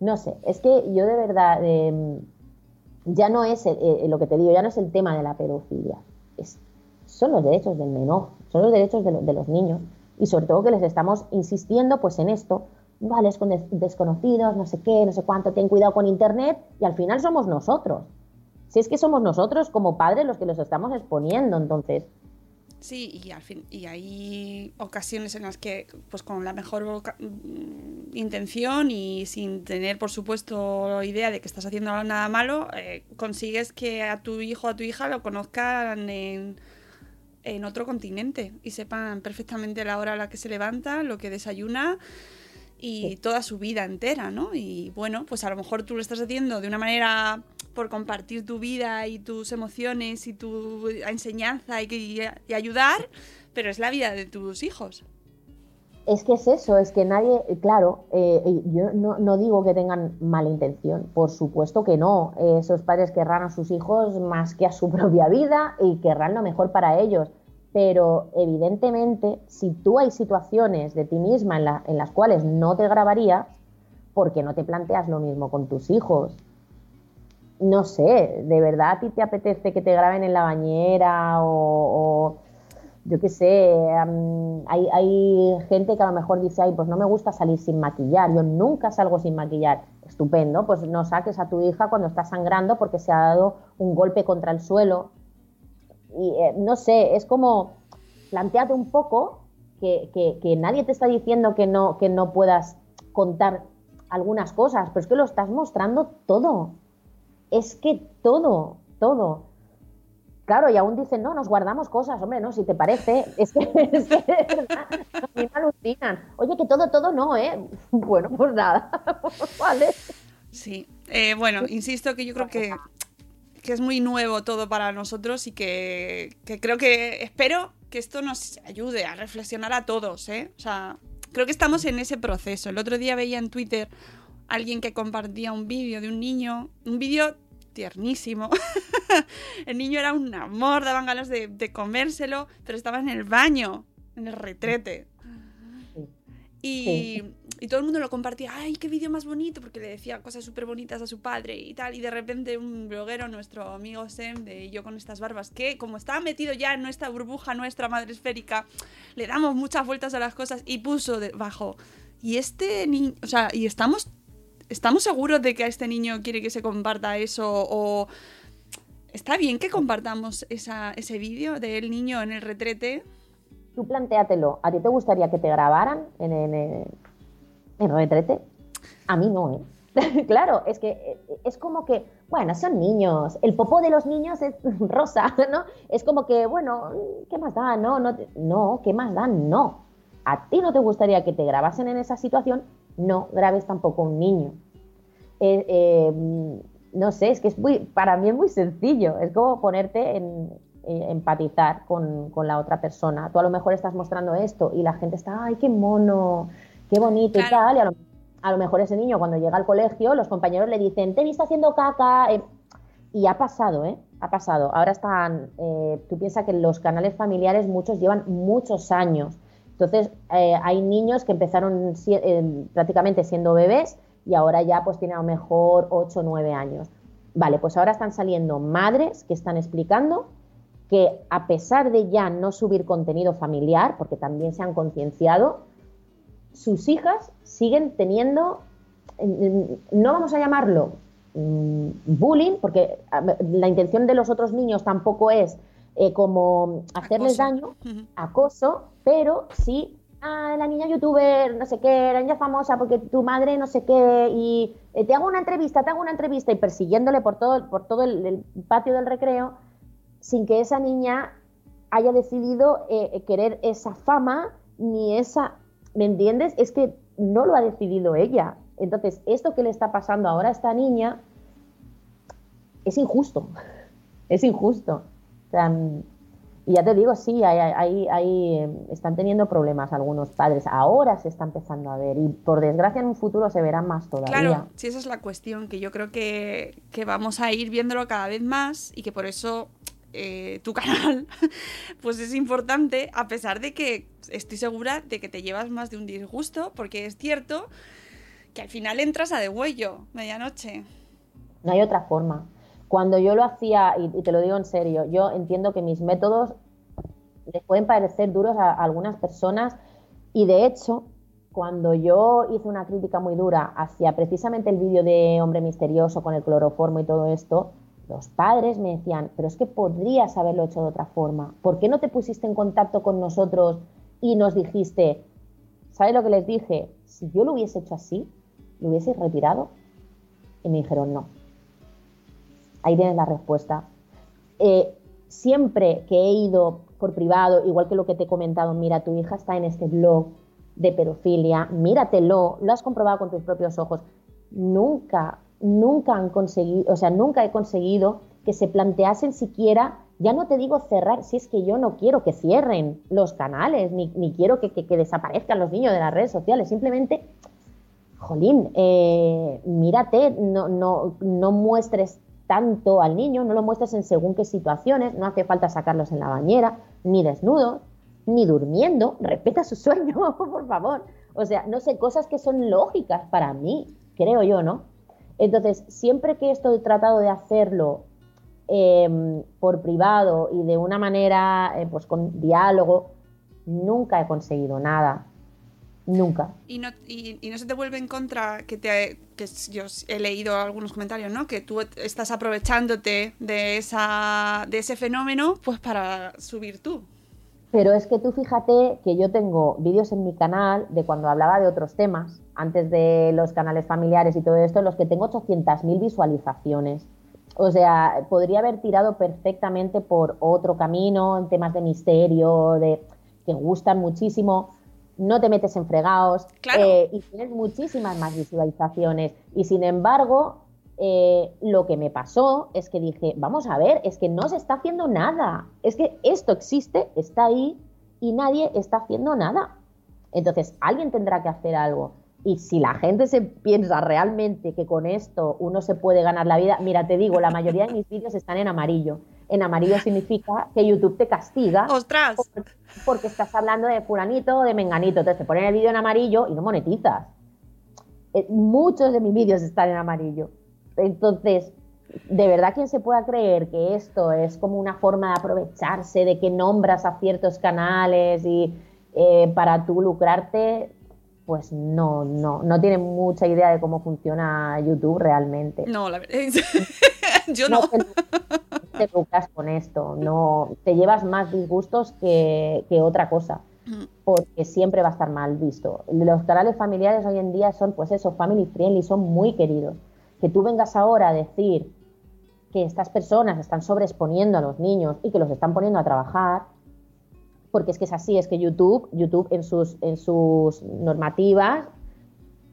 No sé, es que yo de verdad, eh, ya no es eh, lo que te digo, ya no es el tema de la pedofilia, son los derechos del menor, son los derechos de, lo- de los niños. Y sobre todo que les estamos insistiendo pues en esto, vale, con des- desconocidos, no sé qué, no sé cuánto, ten cuidado con internet. Y al final somos nosotros. Si es que somos nosotros como padres los que los estamos exponiendo, entonces, Sí, y al fin, y hay ocasiones en las que, pues con la mejor mm, intención y sin tener, por supuesto, idea de que estás haciendo nada malo, eh, consigues que a tu hijo o a tu hija lo conozcan en, en otro continente y sepan perfectamente la hora a la que se levanta, lo que desayuna y toda su vida entera, ¿no? Y bueno, pues a lo mejor tú lo estás haciendo de una manera por compartir tu vida y tus emociones y tu enseñanza y, ayudar, pero es la vida de tus hijos. Es que es eso, es que nadie, claro, eh, yo no, digo que tengan mala intención, por supuesto que no. esos padres querrán a sus hijos más que a su propia vida y querrán lo mejor para ellos. Pero evidentemente, si tú hay situaciones de ti misma en, en las cuales no te grabarías, ¿por qué no te planteas lo mismo con tus hijos? No sé, ¿de verdad a ti te apetece que te graben en la bañera o, yo qué sé, hay, hay, gente que a lo mejor dice, ay, pues no me gusta salir sin maquillar, yo nunca salgo sin maquillar. Estupendo, pues no saques a tu hija cuando está sangrando porque se ha dado un golpe contra el suelo. Y eh, no sé, es como, planteate un poco que, que, nadie te está diciendo que no, que no puedas contar algunas cosas, pero es que lo estás mostrando todo. Es que todo, todo. Claro, y aún dicen, no, nos guardamos cosas, hombre, no, si te parece, es que, es que a mí me alucinan. Oye, que todo, todo no, ¿eh? Bueno, pues nada, vale. Sí, eh, bueno, insisto que yo creo que, que, es muy nuevo todo para nosotros y que, que creo que espero que esto nos ayude a reflexionar a todos, ¿eh? O sea, creo que estamos en ese proceso. El otro día veía en Twitter alguien que compartía un vídeo de un niño, un vídeo tiernísimo. el niño era un amor, daban ganas de, comérselo, pero estaba en el baño, en el retrete. Y, y, todo el mundo lo compartía, ay, qué vídeo más bonito, porque le decía cosas súper bonitas a su padre y tal. Y de repente un bloguero, nuestro amigo Sem, de Yo con estas barbas, que como estaba metido ya en nuestra burbuja, nuestra madre esférica, le damos muchas vueltas a las cosas y puso debajo. Y este niño, o sea, y estamos, estamos seguros de que a este niño quiere que se comparta eso o... ¿Está bien que compartamos ese vídeo del niño en el retrete? Tú plantéatelo. ¿A ti te gustaría que te grabaran en, en, en retrete? A mí no, ¿eh? claro, es que eh, es como que, bueno, son niños, el popó de los niños es rosa, ¿no? Es como que, bueno, ¿qué más da? No, no, no, ¿qué más da? No. ¿A ti no te gustaría que te grabasen en esa situación? No grabes tampoco un niño. Eh, eh, no sé, es que es muy, para mí es muy sencillo, es como ponerte en, empatizar con, la otra persona. Tú a lo mejor estás mostrando esto y la gente está, ay, qué mono, qué bonito y tal, y a lo, mejor ese niño cuando llega al colegio, los compañeros le dicen, te he visto haciendo caca, eh, y ha pasado, ¿eh? Ha pasado. Ahora están, eh, tú piensas que los canales familiares muchos llevan muchos años. Entonces, eh, hay niños que empezaron prácticamente siendo bebés y ahora ya pues tienen a lo mejor 8 o 9 años. Vale, pues ahora están saliendo madres que están explicando que a pesar de ya no subir contenido familiar, porque también se han concienciado, sus hijas siguen teniendo, no vamos a llamarlo mm, bullying, porque la intención de los otros niños tampoco es eh, como hacerles daño, acoso, pero sí ah, la niña youtuber, no sé qué, la niña famosa porque tu madre no sé qué, y eh, te hago una entrevista, te hago una entrevista, y persiguiéndole por todo, por todo el, patio del recreo, sin que esa niña haya decidido eh, querer esa fama, ni esa, ¿me entiendes? Es que no lo ha decidido ella. Entonces, esto que le está pasando ahora a esta niña es injusto, es injusto. Y ya te digo, sí, hay, hay, están teniendo problemas algunos padres. Ahora se está empezando a ver y por desgracia en un futuro se verán más todavía. Claro, sí, esa es la cuestión, que yo creo que, vamos a ir viéndolo cada vez más y que por eso eh, tu canal pues es importante, a pesar de que estoy segura de que te llevas más de un disgusto, porque es cierto que al final entras a degüello medianoche. No hay otra forma. Cuando yo lo hacía, y, te lo digo en serio, yo entiendo que mis métodos les pueden parecer duros a, algunas personas y de hecho, cuando yo hice una crítica muy dura hacia precisamente el vídeo de Hombre Misterioso con el cloroformo y todo esto, los padres me decían, pero es que podrías haberlo hecho de otra forma. ¿Por qué no te pusiste en contacto con nosotros y nos dijiste, ¿sabes lo que les dije? Si yo lo hubiese hecho así, lo hubiese retirado. Y me dijeron, no, Ahí tienes la respuesta. Eh, siempre que he ido por privado, igual que lo que te he comentado, mira, tu hija está en este blog de pedofilia, míratelo, lo has comprobado con tus propios ojos. Nunca nunca han conseguido, o sea, nunca he conseguido que se planteasen siquiera, ya no te digo cerrar, si es que yo no quiero que cierren los canales, ni, quiero que, desaparezcan los niños de las redes sociales, simplemente, jolín, eh, mírate, no, no, no muestres tanto al niño, no lo muestres en según qué situaciones, no hace falta sacarlos en la bañera, ni desnudos, ni durmiendo, respeta su sueño, por favor. O sea, no sé, cosas que son lógicas para mí, creo yo, ¿no? Entonces, siempre que estoy tratado de hacerlo Em, por privado y de una manera, eh, pues con diálogo, nunca he conseguido nada. Nunca. Y no, y, no se te vuelve en contra que, te, que yo he leído algunos comentarios, ¿no? Que tú estás aprovechándote de, esa, de ese fenómeno pues para subir tú. Pero es que tú fíjate que yo tengo vídeos en mi canal de cuando hablaba de otros temas, antes de los canales familiares y todo esto, en los que tengo 800.000 visualizaciones. O sea, podría haber tirado perfectamente por otro camino, en temas de misterio, de que gustan muchísimo. No te metes en fregados eh, y tienes muchísimas más visualizaciones. Y sin embargo, eh, lo que me pasó es que dije, vamos a ver, es que no se está haciendo nada. Es que esto existe, está ahí y nadie está haciendo nada. Entonces, alguien tendrá que hacer algo. Y si la gente se piensa realmente que con esto uno se puede ganar la vida, mira, te digo, la mayoría de mis vídeos están en amarillo. En amarillo significa que YouTube te castiga. ¡Ostras! Porque, estás hablando de fulanito o de menganito. Entonces te ponen el vídeo en amarillo y no monetizas. Eh, muchos de mis vídeos están en amarillo. Entonces, de verdad, quien se pueda creer que esto es como una forma de aprovecharse, de que nombras a ciertos canales y eh, para tú lucrarte, pues no, no, no tiene mucha idea de cómo funciona YouTube realmente. No, la verdad, yo no. te, lucras con esto, no, te llevas más disgustos que, otra cosa, mm. porque siempre va a estar mal visto. Los canales familiares hoy en día son, pues eso, family friendly, son muy queridos. Que tú vengas ahora a decir que estas personas están sobreexponiendo a los niños y que los están poniendo a trabajar, porque es que es así, es que YouTube, YouTube en sus, en sus normativas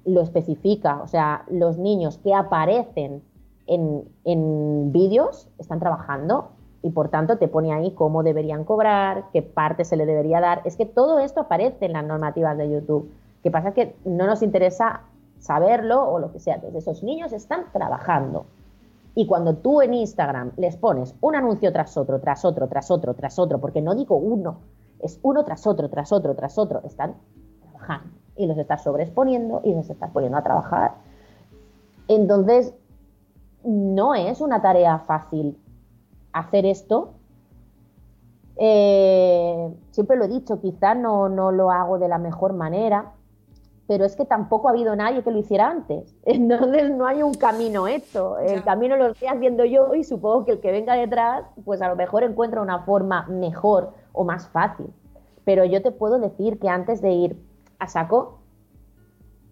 lo especifica, o sea, los niños que aparecen en, en vídeos están trabajando y por tanto te pone ahí cómo deberían cobrar, qué parte se le debería dar. Es que todo esto aparece en las normativas de YouTube. Que pasa que no nos interesa saberlo o lo que sea. Entonces, esos niños están trabajando. Y cuando tú en Instagram les pones un anuncio tras otro, tras otro, tras otro, tras otro, porque no digo uno, es uno tras otro, tras otro, tras otro. Están trabajando y los estás sobreexponiendo y los estás poniendo a trabajar. Entonces, no es una tarea fácil hacer esto. Eh, siempre lo he dicho, quizá no, no lo hago de la mejor manera, pero es que tampoco ha habido nadie que lo hiciera antes. Entonces no hay un camino hecho. El camino lo estoy haciendo yo y supongo que el que venga detrás, pues a lo mejor encuentra una forma mejor o más fácil. Pero yo te puedo decir que antes de ir a saco,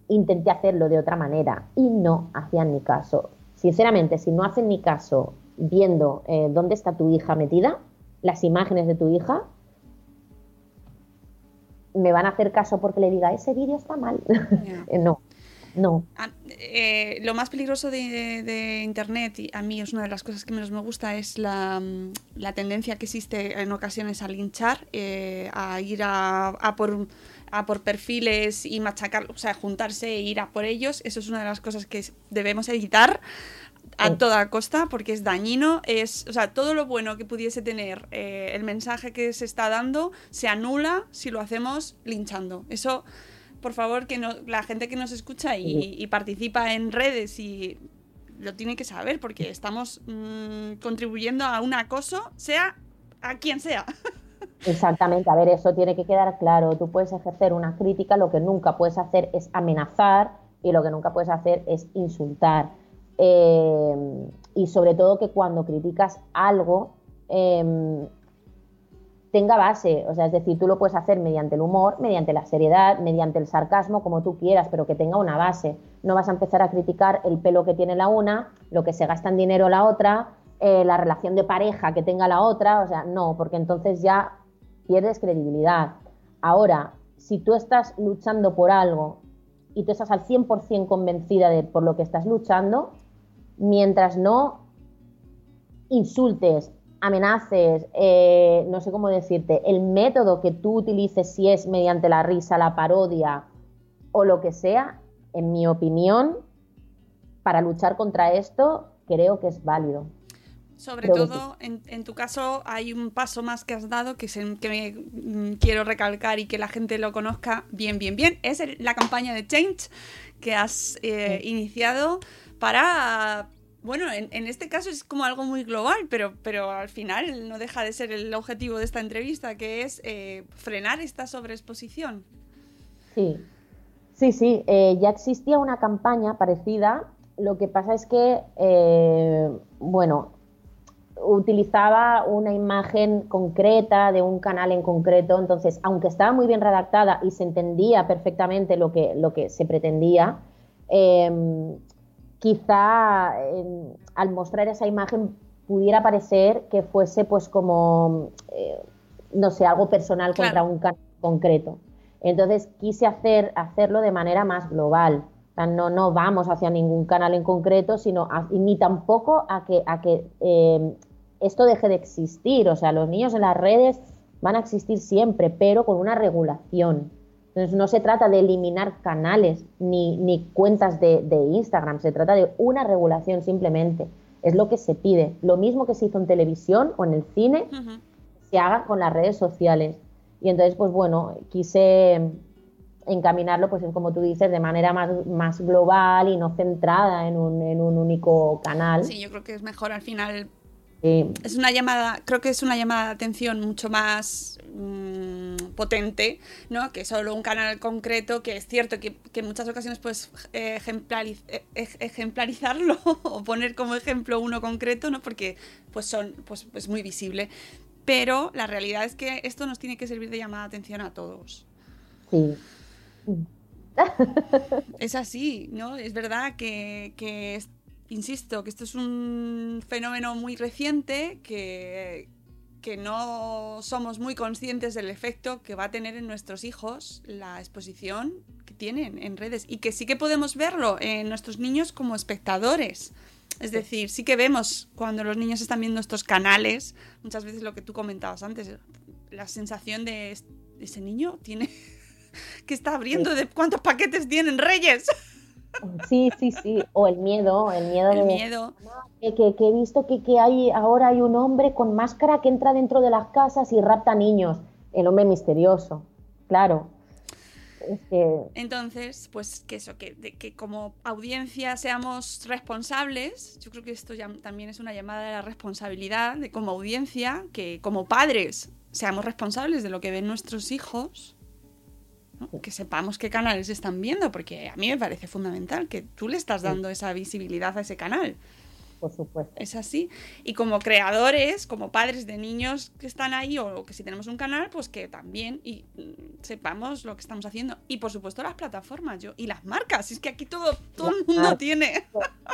intenté hacerlo de otra manera y no hacían ni caso. Sinceramente, si no hacen ni caso viendo eh, dónde está tu hija metida, las imágenes de tu hija, me van a hacer caso porque le diga, ese vídeo está mal. no, no. Ah, eh, lo más peligroso de, Internet, y a mí es una de las cosas que menos me gusta, es la, mm, tendencia que existe en ocasiones a linchar, eh, a ir a, por, a por perfiles y machacar, o sea, juntarse e ir a por ellos. Eso es una de las cosas que debemos evitar a toda costa porque es dañino. Es, o sea, todo lo bueno que pudiese tener eh, el mensaje que se está dando se anula si lo hacemos linchando. Eso, por favor, que no, la gente que nos escucha y, participa en redes y lo tiene que saber porque estamos mm, contribuyendo a un acoso, sea a quien sea. Exactamente, a ver, eso tiene que quedar claro. Tú puedes ejercer una crítica, lo que nunca puedes hacer es amenazar y lo que nunca puedes hacer es insultar. Eh, y sobre todo que cuando criticas algo em, tenga base, o sea, es decir, tú lo puedes hacer mediante el humor, mediante la seriedad, mediante el sarcasmo, como tú quieras, pero que tenga una base. No vas a empezar a criticar el pelo que tiene la una, lo que se gasta en dinero la otra, eh, la relación de pareja que tenga la otra, o sea, no, porque entonces ya pierdes credibilidad. Ahora, si tú estás luchando por algo y tú estás al 100% convencida de por lo que estás luchando, mientras no insultes, amenaces, eh, no sé cómo decirte, el método que tú utilices, si es mediante la risa, la parodia o lo que sea, en mi opinión, para luchar contra esto, creo que es válido. Sobre todo, en, tu caso, hay un paso más que has dado que, que mm, quiero recalcar y que la gente lo conozca bien, bien, bien. Es la campaña de Change que has eh, iniciado para bueno, en, este caso es como algo muy global, pero, pero al final no deja de ser el objetivo de esta entrevista, que es eh, frenar esta sobreexposición. Sí, sí, sí, eh, ya existía una campaña parecida, lo que pasa es que, eh, bueno, utilizaba una imagen concreta de un canal en concreto, entonces, aunque estaba muy bien redactada y se entendía perfectamente lo que, lo que se pretendía, quizá al mostrar esa imagen pudiera parecer que fuese pues como, eh, no sé, algo personal contra un canal concreto. Entonces quise hacer, hacerlo de manera más global. no, no vamos hacia ningún canal en concreto, sino ni tampoco a que, a que eh, esto deje de existir. O sea, los niños en las redes van a existir siempre, pero con una regulación. Entonces no se trata de eliminar canales ni, cuentas de, Instagram, se trata de una regulación simplemente. Es lo que se pide. Lo mismo que se hizo en televisión o en el cine, se haga con las redes sociales. Y entonces, pues bueno, quise encaminarlo, pues como tú dices, de manera más, más global y no centrada en un, en un único canal. Sí, yo creo que es mejor al final es una llamada, creo que es una llamada de atención mucho más mm, potente, ¿no? Que solo un canal concreto, que es cierto que, en muchas ocasiones puedes eh, ejemplarizarlo o poner como ejemplo uno concreto, ¿no? Porque pues son pues, pues muy visible. Pero la realidad es que esto nos tiene que servir de llamada de atención a todos. Sí. es así, ¿no? Es verdad que, que insisto, que esto es un fenómeno muy reciente que, que no somos muy conscientes del efecto que va a tener en nuestros hijos la exposición que tienen en redes y que sí que podemos verlo en nuestros niños como espectadores. Es decir, sí que vemos cuando los niños están viendo estos canales, muchas veces lo que tú comentabas antes, la sensación de ese niño tiene que está abriendo de cuántos paquetes tienen Reyes. Sí, sí, sí. O el miedo, el miedo el miedo. Que, he visto que, hay, ahora hay un hombre con máscara que entra dentro de las casas y rapta niños. El hombre misterioso, claro. Entonces, pues que eso, que, que como audiencia seamos responsables, yo creo que esto ya también es una llamada de la responsabilidad, de como audiencia, que como padres seamos responsables de lo que ven nuestros hijos que sepamos qué canales están viendo, porque a mí me parece fundamental que tú le estás dando esa visibilidad a ese canal. Por supuesto. Es así. Y como creadores, como padres de niños que están ahí, o que si tenemos un canal, pues que también y, mm, sepamos lo que estamos haciendo. Y por supuesto las plataformas yo, y las marcas. Es que aquí todo, todo el mundo tiene.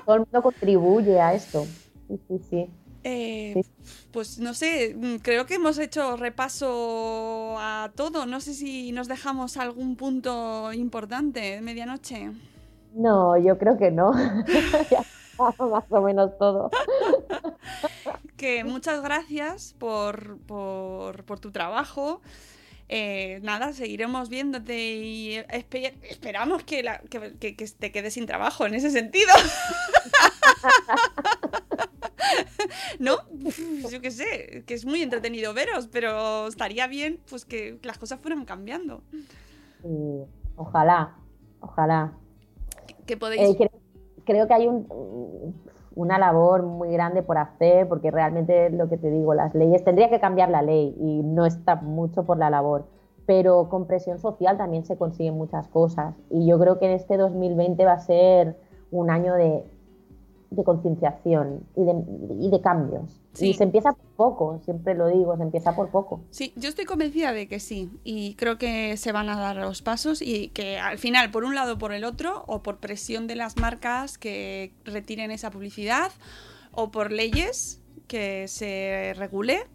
Todo el mundo contribuye a esto. Sí, sí, sí. Eh, pues no sé, mm, creo que hemos hecho repaso a todo. No sé si nos dejamos algún punto importante de medianoche. No, yo creo que no. más o menos todo. que muchas gracias por, por, tu trabajo. Eh, nada, seguiremos viéndote y esperamos que, la, que, que, que, te quedes sin trabajo en ese sentido. ¿No? Yo qué sé, que es muy entretenido veros, pero estaría bien pues que las cosas fueran cambiando. ojalá, ojalá. ¿Qué podéis? Eh, creo, que hay una labor muy grande por hacer, porque realmente lo que te digo, las leyes, tendría que cambiar la ley y no está mucho por la labor, pero con presión social también se consiguen muchas cosas y yo creo que en este 2020 va a ser un año de de concienciación y de, y de cambios. Y se empieza por poco, siempre lo digo, se empieza por poco. Sí, yo estoy convencida de que sí. Y creo que se van a dar los pasos y que al final, por un lado o por el otro, o por presión de las marcas que retiren esa publicidad, o por leyes que se regule,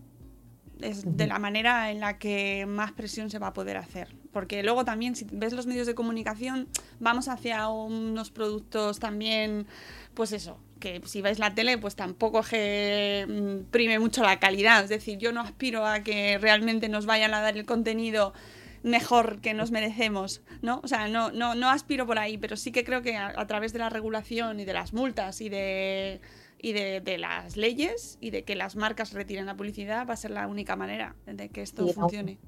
es de la manera en la que más presión se va a poder hacer. Porque luego también, si ves los medios de comunicación, vamos hacia unos productos también, pues eso, que si veis la tele, pues tampoco que mm, prime mucho la calidad. Es decir, yo no aspiro a que realmente nos vayan a dar el contenido mejor que nos merecemos, ¿no? O sea, no, no, no aspiro por ahí, pero sí que creo que a, a través de la regulación y de las multas y de y de, de las leyes y de que las marcas retiren la publicidad va a ser la única manera de que esto funcione.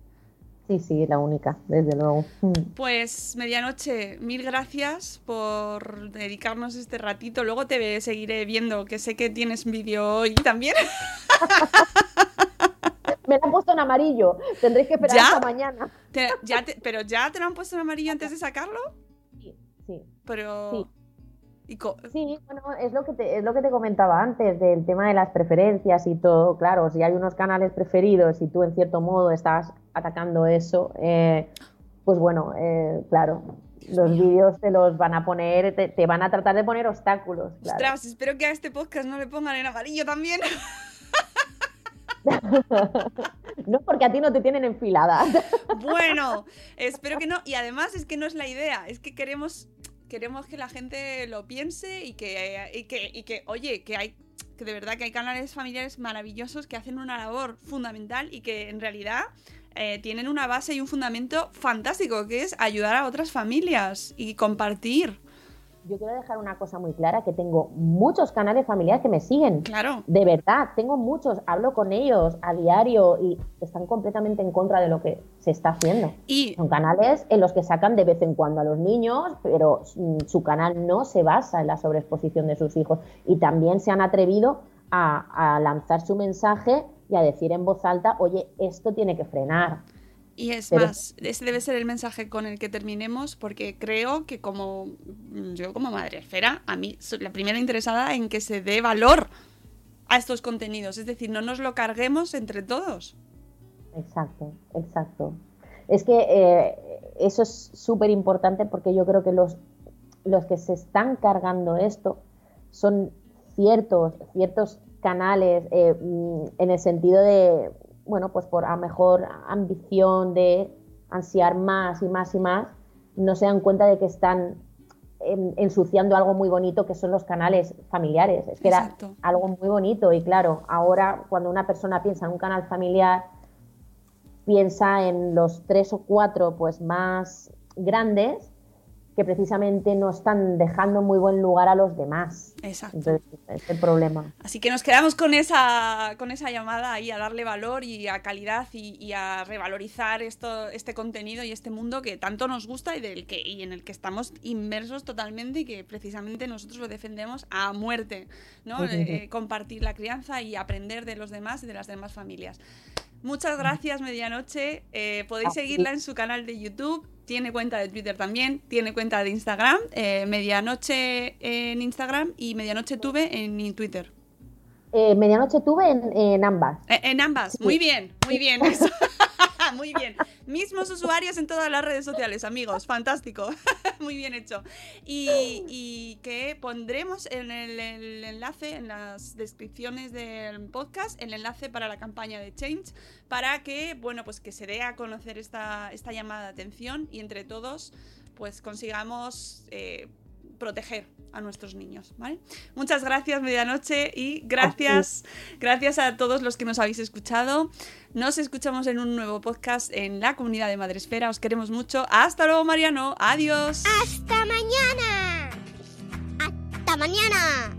Sí, sí, la única, desde luego. Mm. Pues medianoche, mil gracias por dedicarnos este ratito. Luego te seguiré viendo, que sé que tienes vídeo hoy también. Me la han puesto en amarillo. Tendréis que esperar ¿Ya? hasta mañana. Te- ya te- pero ya te lo han puesto en amarillo antes de sacarlo. Sí, sí. Pero. Sí. Y Sí, bueno, es lo que te, es lo que te comentaba antes del tema de las preferencias y todo. Claro, si hay unos canales preferidos y tú en cierto modo estás atacando eso, eh, pues bueno, eh, claro, los vídeos te los van a poner, te, te van a tratar de poner obstáculos. Claro. Ostras, espero que a este podcast no le pongan en amarillo también. No, porque a ti no te tienen enfilada. Bueno, espero que no. Y además es que no es la idea, es que queremos, queremos que la gente lo piense y que, y que, y que, oye, que hay, que de verdad que hay canales familiares maravillosos que hacen una labor fundamental y que en realidad eh, tienen una base y un fundamento fantástico, que es ayudar a otras familias y compartir. Yo quiero dejar una cosa muy clara, que tengo muchos canales familiares que me siguen. Claro. De verdad, tengo muchos, hablo con ellos a diario y están completamente en contra de lo que se está haciendo. Y Son canales en los que sacan de vez en cuando a los niños, pero mm, su canal no se basa en la sobreexposición de sus hijos. Y también se han atrevido a, a lanzar su mensaje y a decir en voz alta, oye, esto tiene que frenar. Y es Pero- más, ese debe ser el mensaje con el que terminemos, porque creo que como mm, yo como madre esfera, a mí soy la primera interesada en que se dé valor a estos contenidos, es decir, no nos lo carguemos entre todos. Exacto, exacto. Es que eh, eso es súper importante porque yo creo que los, los que se están cargando esto son ciertos, ciertos canales eh, mm, en el sentido de, bueno, pues por a mejor ambición de ansiar más y más y más, no se dan cuenta de que están em, ensuciando algo muy bonito que son los canales familiares. Es que era algo muy bonito y claro, ahora cuando una persona piensa en un canal familiar, piensa en los tres o cuatro pues más grandes que precisamente no están dejando muy buen lugar a los demás. Exacto. Entonces, es el problema. Así que nos quedamos con esa, con esa llamada ahí a darle valor y a calidad y, y a revalorizar esto, este contenido y este mundo que tanto nos gusta y, del que, y en el que estamos inmersos totalmente y que precisamente nosotros lo defendemos a muerte, ¿no? Ujú. Eh, eh, compartir la crianza y aprender de los demás y de las demás familias. Muchas gracias, Medianoche. Eh, podéis A ti. seguirla en su canal de YouTube. Tiene cuenta de Twitter también. Tiene cuenta de Instagram. eh, Medianoche en Instagram y Medianoche Tuve en Twitter. Eh, medianoche tuve en, en ambas. Eh, En ambas, Sí. muy bien, muy bien. eso. muy bien. Mismos usuarios en todas las redes sociales, amigos. Fantástico. muy bien hecho. Y, que pondremos en el, el enlace, en las descripciones del podcast, el enlace para la campaña de Change, para que, bueno, pues que se dé a conocer esta, esta llamada de atención y entre todos, pues consigamos eh, proteger a nuestros niños, ¿vale? Muchas gracias, medianoche, y gracias, gracias a todos los que nos habéis escuchado. Nos escuchamos en un nuevo podcast en la comunidad de Madresfera. Os queremos mucho. Hasta luego, Mariano. Adiós. ¡Hasta mañana! ¡Hasta mañana!